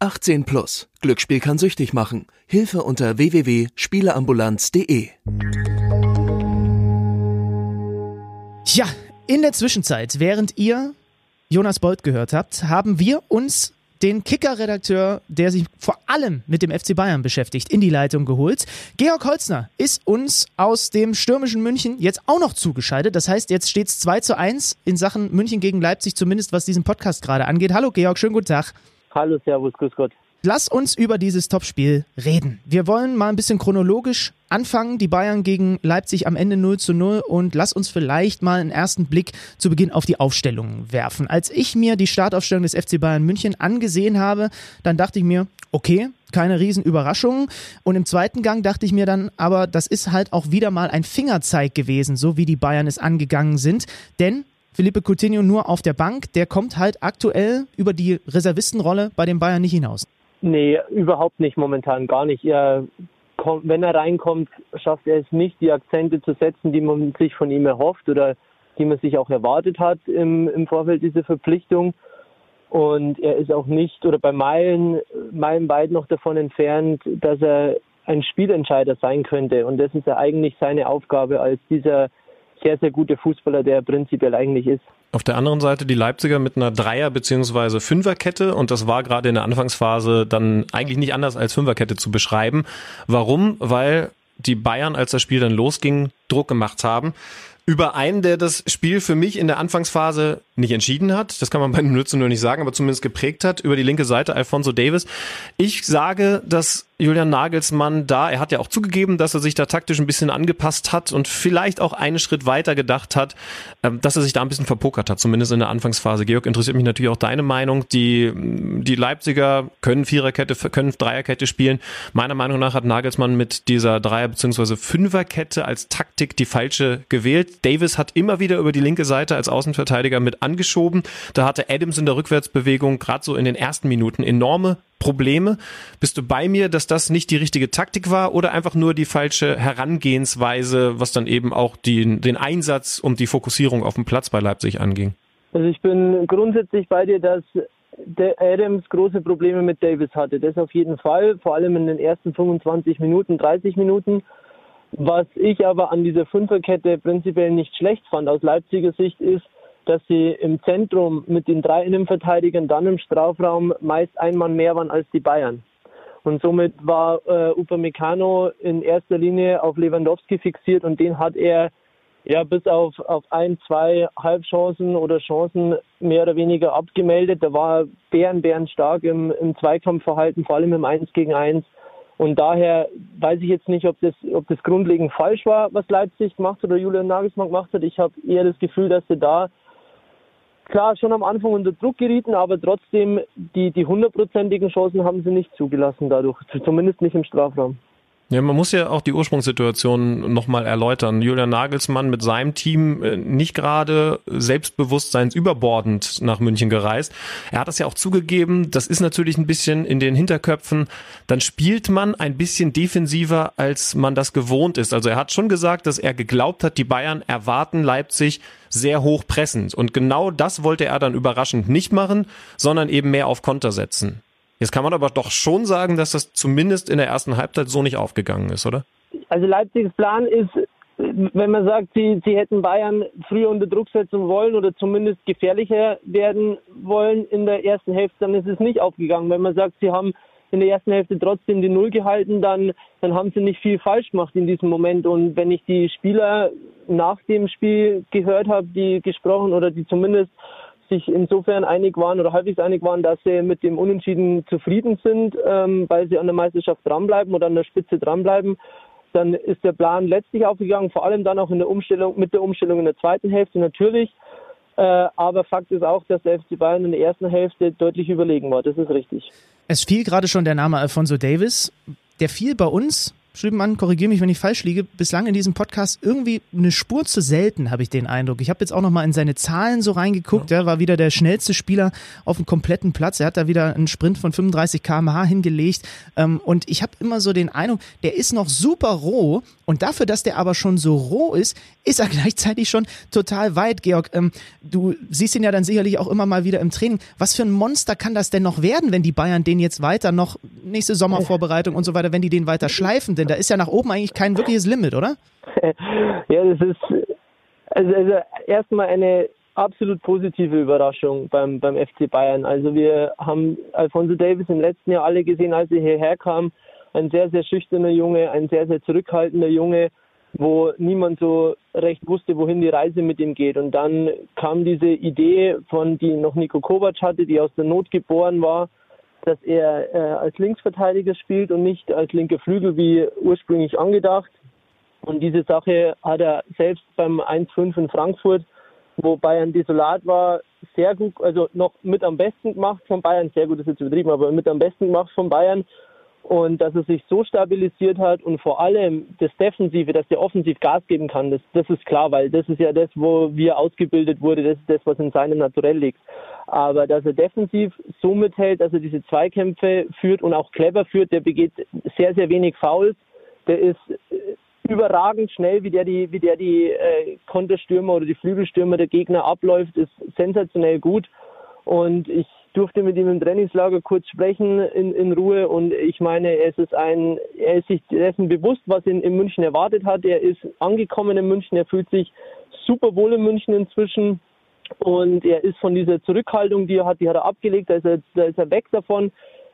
18 plus. Glücksspiel kann süchtig machen. Hilfe unter www.spieleambulanz.de. Ja, in der Zwischenzeit, während ihr Jonas Bolt gehört habt, haben wir uns den Kicker-Redakteur, der sich vor allem mit dem FC Bayern beschäftigt, in die Leitung geholt. Georg Holzner ist uns aus dem stürmischen München jetzt auch noch zugeschaltet. Das heißt, jetzt steht es 2 zu 1 in Sachen München gegen Leipzig, zumindest was diesen Podcast gerade angeht. Hallo Georg, schönen guten Tag. Hallo, Servus, grüß Gott. Lass uns über dieses Topspiel reden. Wir wollen mal ein bisschen chronologisch anfangen. Die Bayern gegen Leipzig am Ende 0 zu 0 und lass uns vielleicht mal einen ersten Blick zu Beginn auf die Aufstellungen werfen. Als ich mir die Startaufstellung des FC Bayern München angesehen habe, dann dachte ich mir, okay, keine Riesenüberraschung. Und im zweiten Gang dachte ich mir dann, aber das ist halt auch wieder mal ein Fingerzeig gewesen, so wie die Bayern es angegangen sind. Denn Felipe Coutinho nur auf der Bank, der kommt halt aktuell über die Reservistenrolle bei den Bayern nicht hinaus. Nee, überhaupt nicht momentan, gar nicht. Er kommt, wenn er reinkommt, schafft er es nicht, die Akzente zu setzen, die man sich von ihm erhofft oder die man sich auch erwartet hat im, im Vorfeld dieser Verpflichtung. Und er ist auch nicht oder bei Meilen, meilenweit noch davon entfernt, dass er ein Spielentscheider sein könnte. Und das ist ja eigentlich seine Aufgabe als dieser sehr, sehr gute Fußballer, der prinzipiell eigentlich ist. Auf der anderen Seite die Leipziger mit einer Dreier- bzw. Fünferkette und das war gerade in der Anfangsphase dann eigentlich nicht anders als Fünferkette zu beschreiben. Warum? Weil die Bayern, als das Spiel dann losging, Druck gemacht haben über einen, der das Spiel für mich in der Anfangsphase nicht entschieden hat. Das kann man bei den Nützen nur nicht sagen, aber zumindest geprägt hat. Über die linke Seite Alfonso Davis. Ich sage, dass Julian Nagelsmann da, er hat ja auch zugegeben, dass er sich da taktisch ein bisschen angepasst hat und vielleicht auch einen Schritt weiter gedacht hat, ähm, dass er sich da ein bisschen verpokert hat, zumindest in der Anfangsphase. Georg, interessiert mich natürlich auch deine Meinung. Die, die Leipziger können Viererkette, können Dreierkette spielen. Meiner Meinung nach hat Nagelsmann mit dieser Dreier- bzw. Fünferkette als Taktik die falsche gewählt. Davis hat immer wieder über die linke Seite als Außenverteidiger mit angeschoben. Da hatte Adams in der Rückwärtsbewegung gerade so in den ersten Minuten enorme Probleme. Bist du bei mir, dass das nicht die richtige Taktik war oder einfach nur die falsche Herangehensweise, was dann eben auch die, den Einsatz und die Fokussierung auf dem Platz bei Leipzig anging? Also ich bin grundsätzlich bei dir, dass der Adams große Probleme mit Davis hatte. Das auf jeden Fall, vor allem in den ersten 25 Minuten, 30 Minuten. Was ich aber an dieser Fünferkette prinzipiell nicht schlecht fand aus Leipziger Sicht ist, dass sie im Zentrum mit den drei Innenverteidigern dann im Strafraum meist ein Mann mehr waren als die Bayern. Und somit war äh, Upamecano in erster Linie auf Lewandowski fixiert und den hat er ja bis auf, auf ein, zwei Halbchancen oder Chancen mehr oder weniger abgemeldet. Da war Bären, Bären stark im, im Zweikampfverhalten, vor allem im 1 gegen 1. Und daher weiß ich jetzt nicht, ob das, ob das grundlegend falsch war, was Leipzig gemacht hat oder Julian Nagelsmann gemacht hat. Ich habe eher das Gefühl, dass sie da klar schon am Anfang unter Druck gerieten, aber trotzdem die, die hundertprozentigen Chancen haben sie nicht zugelassen dadurch, zumindest nicht im Strafraum. Ja, man muss ja auch die Ursprungssituation nochmal erläutern. Julian Nagelsmann mit seinem Team äh, nicht gerade selbstbewusstseinsüberbordend nach München gereist. Er hat das ja auch zugegeben. Das ist natürlich ein bisschen in den Hinterköpfen. Dann spielt man ein bisschen defensiver, als man das gewohnt ist. Also er hat schon gesagt, dass er geglaubt hat, die Bayern erwarten Leipzig sehr hoch pressend. Und genau das wollte er dann überraschend nicht machen, sondern eben mehr auf Konter setzen. Jetzt kann man aber doch schon sagen, dass das zumindest in der ersten Halbzeit so nicht aufgegangen ist, oder? Also Leipzigs Plan ist, wenn man sagt, sie, sie hätten Bayern früher unter Druck setzen wollen oder zumindest gefährlicher werden wollen in der ersten Hälfte, dann ist es nicht aufgegangen. Wenn man sagt, sie haben in der ersten Hälfte trotzdem die Null gehalten, dann, dann haben sie nicht viel falsch gemacht in diesem Moment. Und wenn ich die Spieler nach dem Spiel gehört habe, die gesprochen oder die zumindest sich insofern einig waren oder halbwegs einig waren, dass sie mit dem Unentschieden zufrieden sind, ähm, weil sie an der Meisterschaft dranbleiben oder an der Spitze dranbleiben. Dann ist der Plan letztlich aufgegangen, vor allem dann auch in der Umstellung, mit der Umstellung in der zweiten Hälfte natürlich. Äh, aber Fakt ist auch, dass der FC Bayern in der ersten Hälfte deutlich überlegen war. Das ist richtig. Es fiel gerade schon der Name Alfonso Davis. Der fiel bei uns Schübenmann, korrigiere mich, wenn ich falsch liege, bislang in diesem Podcast irgendwie eine Spur zu selten, habe ich den Eindruck. Ich habe jetzt auch nochmal in seine Zahlen so reingeguckt. Ja. Er war wieder der schnellste Spieler auf dem kompletten Platz. Er hat da wieder einen Sprint von 35 km/h hingelegt. Ähm, und ich habe immer so den Eindruck, der ist noch super roh. Und dafür, dass der aber schon so roh ist, ist er gleichzeitig schon total weit, Georg. Ähm, du siehst ihn ja dann sicherlich auch immer mal wieder im Training. Was für ein Monster kann das denn noch werden, wenn die Bayern den jetzt weiter noch nächste Sommervorbereitung und so weiter, wenn die den weiter schleifen? Denn da ist ja nach oben eigentlich kein wirkliches Limit, oder? ja, das ist also, also erstmal eine absolut positive Überraschung beim, beim FC Bayern. Also wir haben Alfonso Davis im letzten Jahr alle gesehen, als er hierher kam. Ein sehr, sehr schüchterner Junge, ein sehr, sehr zurückhaltender Junge, wo niemand so recht wusste, wohin die Reise mit ihm geht. Und dann kam diese Idee von, die noch Nico Kovac hatte, die aus der Not geboren war, dass er äh, als Linksverteidiger spielt und nicht als linker Flügel wie ursprünglich angedacht. Und diese Sache hat er selbst beim 1-5 in Frankfurt, wo Bayern desolat war, sehr gut, also noch mit am besten gemacht von Bayern. Sehr gut ist jetzt übertrieben, aber mit am besten gemacht von Bayern. Und dass er sich so stabilisiert hat und vor allem das Defensive, dass der offensiv Gas geben kann, das, das ist klar, weil das ist ja das, wo wir ausgebildet wurde, das ist das, was in seinem Naturell liegt. Aber dass er defensiv so mithält, dass er diese Zweikämpfe führt und auch clever führt, der begeht sehr, sehr wenig Fouls, der ist äh, überragend schnell, wie der die, wie der die äh, Konterstürmer oder die Flügelstürmer der Gegner abläuft, ist sensationell gut. Und ich durfte mit ihm im Trainingslager kurz sprechen in, in Ruhe und ich meine, es ist ein, er ist sich dessen bewusst, was ihn in München erwartet hat. Er ist angekommen in München, er fühlt sich super wohl in München inzwischen und er ist von dieser Zurückhaltung, die er hat, die hat er abgelegt, da ist er, da ist er weg davon.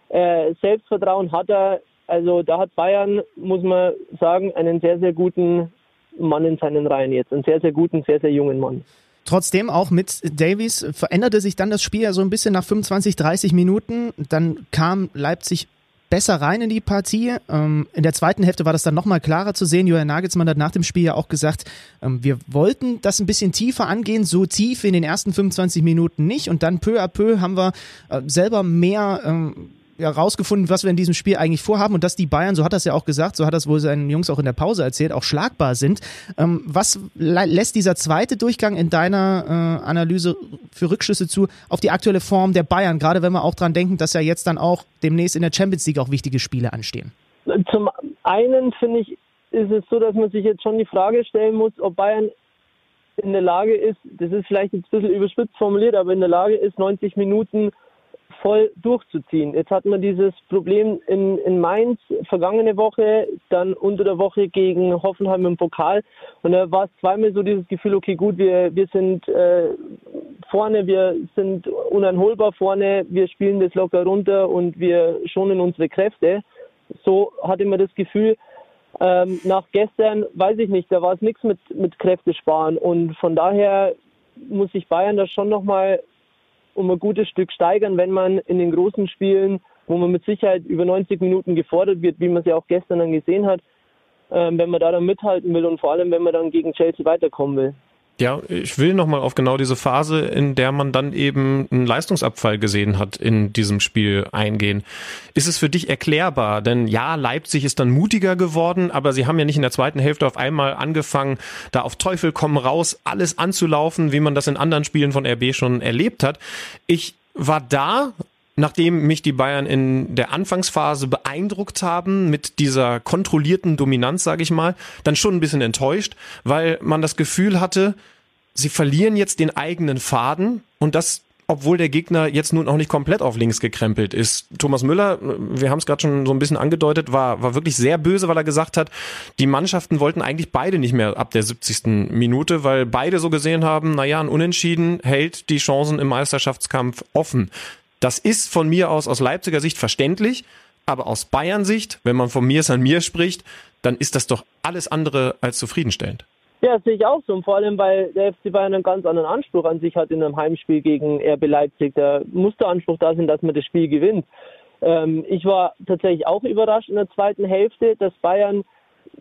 Äh, Selbstvertrauen hat er, also da hat Bayern, muss man sagen, einen sehr, sehr guten Mann in seinen Reihen jetzt, einen sehr, sehr guten, sehr, sehr jungen Mann. Trotzdem auch mit Davies veränderte sich dann das Spiel ja so ein bisschen nach 25, 30 Minuten. Dann kam Leipzig besser rein in die Partie. Ähm, in der zweiten Hälfte war das dann nochmal klarer zu sehen. Julian Nagelsmann hat nach dem Spiel ja auch gesagt, ähm, wir wollten das ein bisschen tiefer angehen, so tief in den ersten 25 Minuten nicht. Und dann peu à peu haben wir äh, selber mehr ähm, ja, rausgefunden, was wir in diesem Spiel eigentlich vorhaben und dass die Bayern, so hat das ja auch gesagt, so hat das wohl seinen Jungs auch in der Pause erzählt, auch schlagbar sind. Ähm, was lässt dieser zweite Durchgang in deiner äh, Analyse für Rückschlüsse zu auf die aktuelle Form der Bayern, gerade wenn wir auch dran denken, dass ja jetzt dann auch demnächst in der Champions League auch wichtige Spiele anstehen? Zum einen finde ich, ist es so, dass man sich jetzt schon die Frage stellen muss, ob Bayern in der Lage ist, das ist vielleicht ein bisschen überspitzt formuliert, aber in der Lage ist, 90 Minuten voll durchzuziehen. Jetzt hatten wir dieses Problem in, in Mainz vergangene Woche, dann unter der Woche gegen Hoffenheim im Pokal. Und da war es zweimal so dieses Gefühl, okay, gut, wir, wir sind äh, vorne, wir sind uneinholbar vorne, wir spielen das locker runter und wir schonen unsere Kräfte. So hatte man das Gefühl. Ähm, nach gestern weiß ich nicht, da war es nichts mit, mit Kräfte sparen. Und von daher muss sich Bayern da schon nochmal um ein gutes Stück steigern, wenn man in den großen Spielen, wo man mit Sicherheit über 90 Minuten gefordert wird, wie man es ja auch gestern dann gesehen hat, ähm, wenn man da dann mithalten will und vor allem, wenn man dann gegen Chelsea weiterkommen will. Ja, ich will nochmal auf genau diese Phase, in der man dann eben einen Leistungsabfall gesehen hat, in diesem Spiel eingehen. Ist es für dich erklärbar? Denn ja, Leipzig ist dann mutiger geworden, aber sie haben ja nicht in der zweiten Hälfte auf einmal angefangen, da auf Teufel komm raus, alles anzulaufen, wie man das in anderen Spielen von RB schon erlebt hat. Ich war da nachdem mich die Bayern in der Anfangsphase beeindruckt haben mit dieser kontrollierten Dominanz, sage ich mal, dann schon ein bisschen enttäuscht, weil man das Gefühl hatte, sie verlieren jetzt den eigenen Faden und das obwohl der Gegner jetzt nun auch nicht komplett auf links gekrempelt ist. Thomas Müller, wir haben es gerade schon so ein bisschen angedeutet, war, war wirklich sehr böse, weil er gesagt hat, die Mannschaften wollten eigentlich beide nicht mehr ab der 70. Minute, weil beide so gesehen haben, naja, ein Unentschieden hält die Chancen im Meisterschaftskampf offen. Das ist von mir aus aus Leipziger Sicht verständlich, aber aus Bayern Sicht, wenn man von mir an mir spricht, dann ist das doch alles andere als zufriedenstellend. Ja, das sehe ich auch so. Und vor allem, weil der FC Bayern einen ganz anderen Anspruch an sich hat in einem Heimspiel gegen RB Leipzig. Da muss der Anspruch da sein, dass man das Spiel gewinnt. Ähm, ich war tatsächlich auch überrascht in der zweiten Hälfte, dass Bayern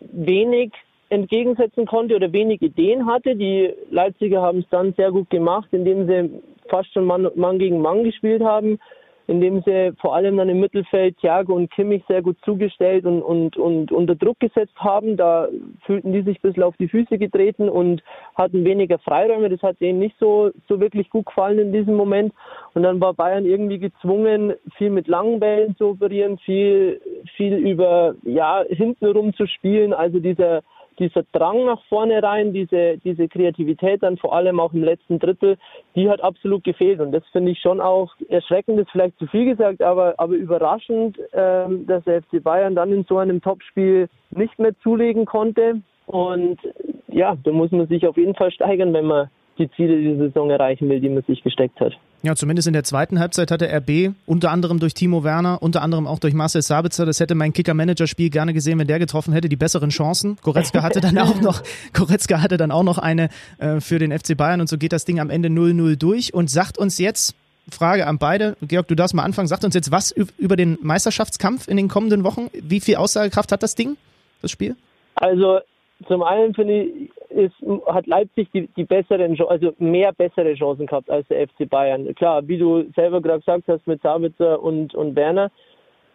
wenig entgegensetzen konnte oder wenig Ideen hatte. Die Leipziger haben es dann sehr gut gemacht, indem sie fast schon Mann, Mann gegen Mann gespielt haben, indem sie vor allem dann im Mittelfeld Thiago und Kimmich sehr gut zugestellt und, und, und unter Druck gesetzt haben. Da fühlten die sich ein bisschen auf die Füße getreten und hatten weniger Freiräume. Das hat denen nicht so, so wirklich gut gefallen in diesem Moment. Und dann war Bayern irgendwie gezwungen, viel mit langen Bällen zu operieren, viel, viel über, ja, hintenrum zu spielen. Also dieser, dieser Drang nach vorne rein, diese, diese Kreativität dann vor allem auch im letzten Drittel, die hat absolut gefehlt. Und das finde ich schon auch erschreckend, ist vielleicht zu viel gesagt, aber, aber überraschend, ähm, dass der FC Bayern dann in so einem Topspiel nicht mehr zulegen konnte. Und ja, da muss man sich auf jeden Fall steigern, wenn man die Ziele dieser Saison erreichen will, die man sich gesteckt hat. Ja, zumindest in der zweiten Halbzeit hatte RB unter anderem durch Timo Werner, unter anderem auch durch Marcel Sabitzer, das hätte mein Kicker-Manager-Spiel gerne gesehen, wenn der getroffen hätte, die besseren Chancen. Goretzka hatte dann auch noch, Goretzka hatte dann auch noch eine äh, für den FC Bayern und so geht das Ding am Ende 0-0 durch und sagt uns jetzt, Frage an beide, Georg, du darfst mal anfangen, sagt uns jetzt was über den Meisterschaftskampf in den kommenden Wochen. Wie viel Aussagekraft hat das Ding, das Spiel? Also zum einen finde ich, ist, hat Leipzig die, die besseren, also mehr bessere Chancen gehabt als der FC Bayern. Klar, wie du selber gerade gesagt hast mit Sabitzer und, und Werner.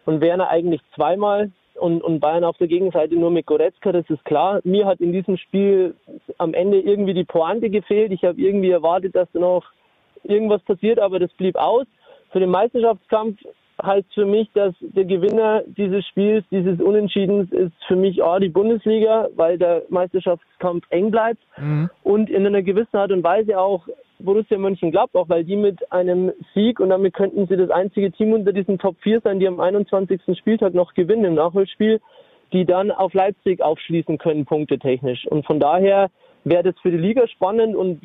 Und Werner eigentlich zweimal und, und Bayern auf der Gegenseite nur mit Goretzka, das ist klar. Mir hat in diesem Spiel am Ende irgendwie die Pointe gefehlt. Ich habe irgendwie erwartet, dass da noch irgendwas passiert, aber das blieb aus. Für den Meisterschaftskampf heißt für mich, dass der Gewinner dieses Spiels, dieses Unentschiedens, ist für mich A, die Bundesliga, weil der Meisterschaftskampf eng bleibt mhm. und in einer gewissen Art und Weise auch Borussia Mönchengladbach, weil die mit einem Sieg und damit könnten sie das einzige Team unter diesen Top 4 sein, die am 21. Spieltag noch gewinnen im Nachholspiel, die dann auf Leipzig aufschließen können, punktetechnisch. Und von daher wäre das für die Liga spannend und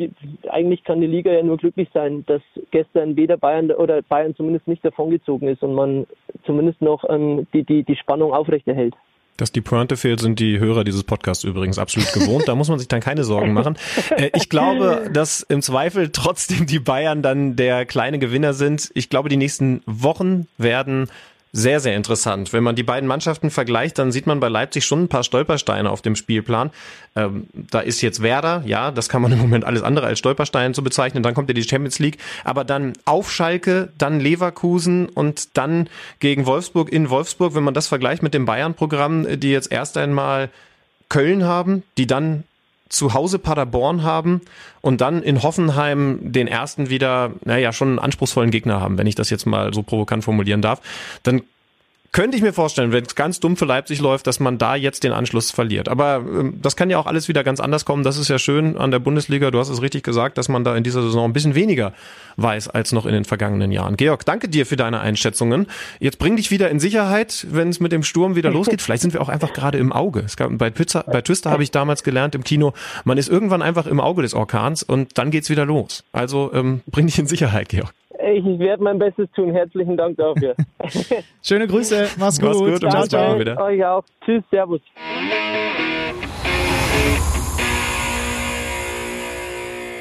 eigentlich kann die Liga ja nur glücklich sein, dass gestern weder Bayern oder Bayern zumindest nicht davongezogen ist und man zumindest noch ähm, die, die, die Spannung aufrechterhält. Dass die Pointe fehlt, sind die Hörer dieses Podcasts übrigens absolut gewohnt. Da muss man sich dann keine Sorgen machen. Äh, ich glaube, dass im Zweifel trotzdem die Bayern dann der kleine Gewinner sind. Ich glaube, die nächsten Wochen werden sehr, sehr interessant. Wenn man die beiden Mannschaften vergleicht, dann sieht man bei Leipzig schon ein paar Stolpersteine auf dem Spielplan. Ähm, da ist jetzt Werder, ja, das kann man im Moment alles andere als Stolperstein zu bezeichnen. Dann kommt ja die Champions League. Aber dann auf Schalke, dann Leverkusen und dann gegen Wolfsburg in Wolfsburg. Wenn man das vergleicht mit dem Bayern-Programm, die jetzt erst einmal Köln haben, die dann zu Hause Paderborn haben und dann in Hoffenheim den ersten wieder, naja, schon einen anspruchsvollen Gegner haben, wenn ich das jetzt mal so provokant formulieren darf, dann könnte ich mir vorstellen, wenn es ganz dumm für Leipzig läuft, dass man da jetzt den Anschluss verliert. Aber ähm, das kann ja auch alles wieder ganz anders kommen. Das ist ja schön an der Bundesliga. Du hast es richtig gesagt, dass man da in dieser Saison ein bisschen weniger weiß als noch in den vergangenen Jahren. Georg, danke dir für deine Einschätzungen. Jetzt bring dich wieder in Sicherheit, wenn es mit dem Sturm wieder losgeht. Vielleicht sind wir auch einfach gerade im Auge. Es gab, bei, Pizza, bei Twister habe ich damals gelernt im Kino, man ist irgendwann einfach im Auge des Orkans und dann geht's wieder los. Also ähm, bring dich in Sicherheit, Georg. Ich werde mein Bestes tun. Herzlichen Dank dafür. Schöne Grüße. Mach's gut. Mach's gut und bis bald wieder. Euch auch. Tschüss. Servus.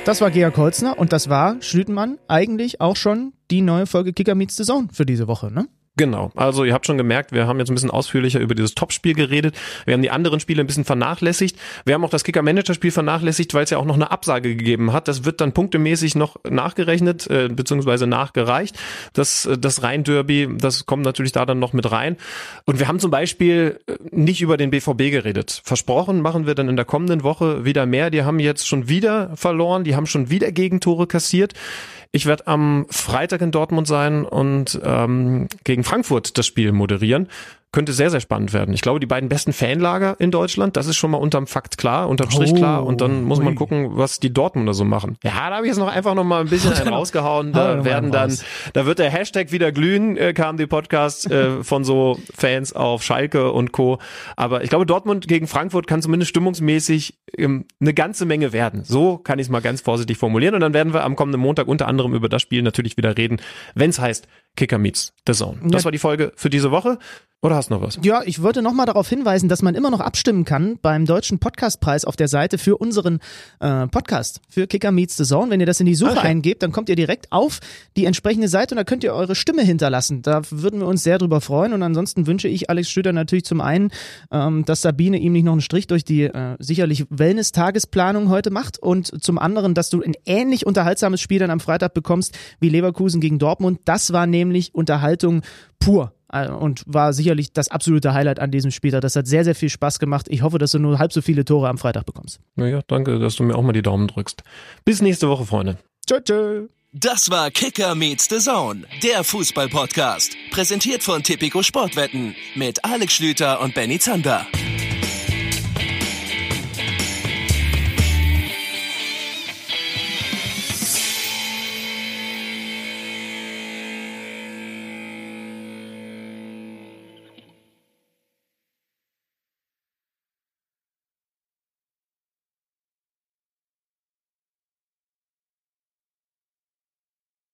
Das war Georg Holzner und das war Schlütenmann eigentlich auch schon die neue Folge Kicker Meets the Zone für diese Woche, ne? Genau. Also ihr habt schon gemerkt, wir haben jetzt ein bisschen ausführlicher über dieses Topspiel geredet. Wir haben die anderen Spiele ein bisschen vernachlässigt. Wir haben auch das Kicker-Manager-Spiel vernachlässigt, weil es ja auch noch eine Absage gegeben hat. Das wird dann punktemäßig noch nachgerechnet, äh, beziehungsweise nachgereicht. Das, äh, das Rhein-Derby, das kommt natürlich da dann noch mit rein. Und wir haben zum Beispiel äh, nicht über den BVB geredet. Versprochen machen wir dann in der kommenden Woche wieder mehr. Die haben jetzt schon wieder verloren, die haben schon wieder Gegentore kassiert. Ich werde am Freitag in Dortmund sein und ähm, gegen Frankfurt das Spiel moderieren könnte sehr, sehr spannend werden. Ich glaube, die beiden besten Fanlager in Deutschland, das ist schon mal unterm Fakt klar, unterm Strich oh, klar. Und dann muss man gucken, was die Dortmunder so machen. Ja, da habe ich jetzt noch einfach noch mal ein bisschen einen rausgehauen. Da werden dann, da wird der Hashtag wieder glühen, äh, kam die Podcast äh, von so Fans auf Schalke und Co. Aber ich glaube, Dortmund gegen Frankfurt kann zumindest stimmungsmäßig ähm, eine ganze Menge werden. So kann ich es mal ganz vorsichtig formulieren. Und dann werden wir am kommenden Montag unter anderem über das Spiel natürlich wieder reden, wenn es heißt Kicker meets the Zone. Das war die Folge für diese Woche. Oder hast du noch was? Ja, ich wollte noch mal darauf hinweisen, dass man immer noch abstimmen kann beim Deutschen Podcastpreis auf der Seite für unseren äh, Podcast, für Kicker Meets the Zone. Wenn ihr das in die Suche okay. eingebt, dann kommt ihr direkt auf die entsprechende Seite und da könnt ihr eure Stimme hinterlassen. Da würden wir uns sehr drüber freuen. Und ansonsten wünsche ich Alex Schlüter natürlich zum einen, ähm, dass Sabine ihm nicht noch einen Strich durch die äh, sicherlich Wellness-Tagesplanung heute macht und zum anderen, dass du ein ähnlich unterhaltsames Spiel dann am Freitag bekommst wie Leverkusen gegen Dortmund. Das war nämlich Unterhaltung pur. Äh, und war sicherlich das absolute Highlight an diesem Spieltag. Das hat sehr, sehr viel Spaß gemacht. Ich hoffe, dass du nur halb so viele Tore am Freitag bekommst. Naja, danke, dass du mir auch mal die Daumen drückst. Bis nächste Woche, Freunde. Tschö, tschö. Das war Kicker meets the Zone, der Fußball-Podcast. Präsentiert von Tipico Sportwetten mit Alex Schlüter und Benny Zander.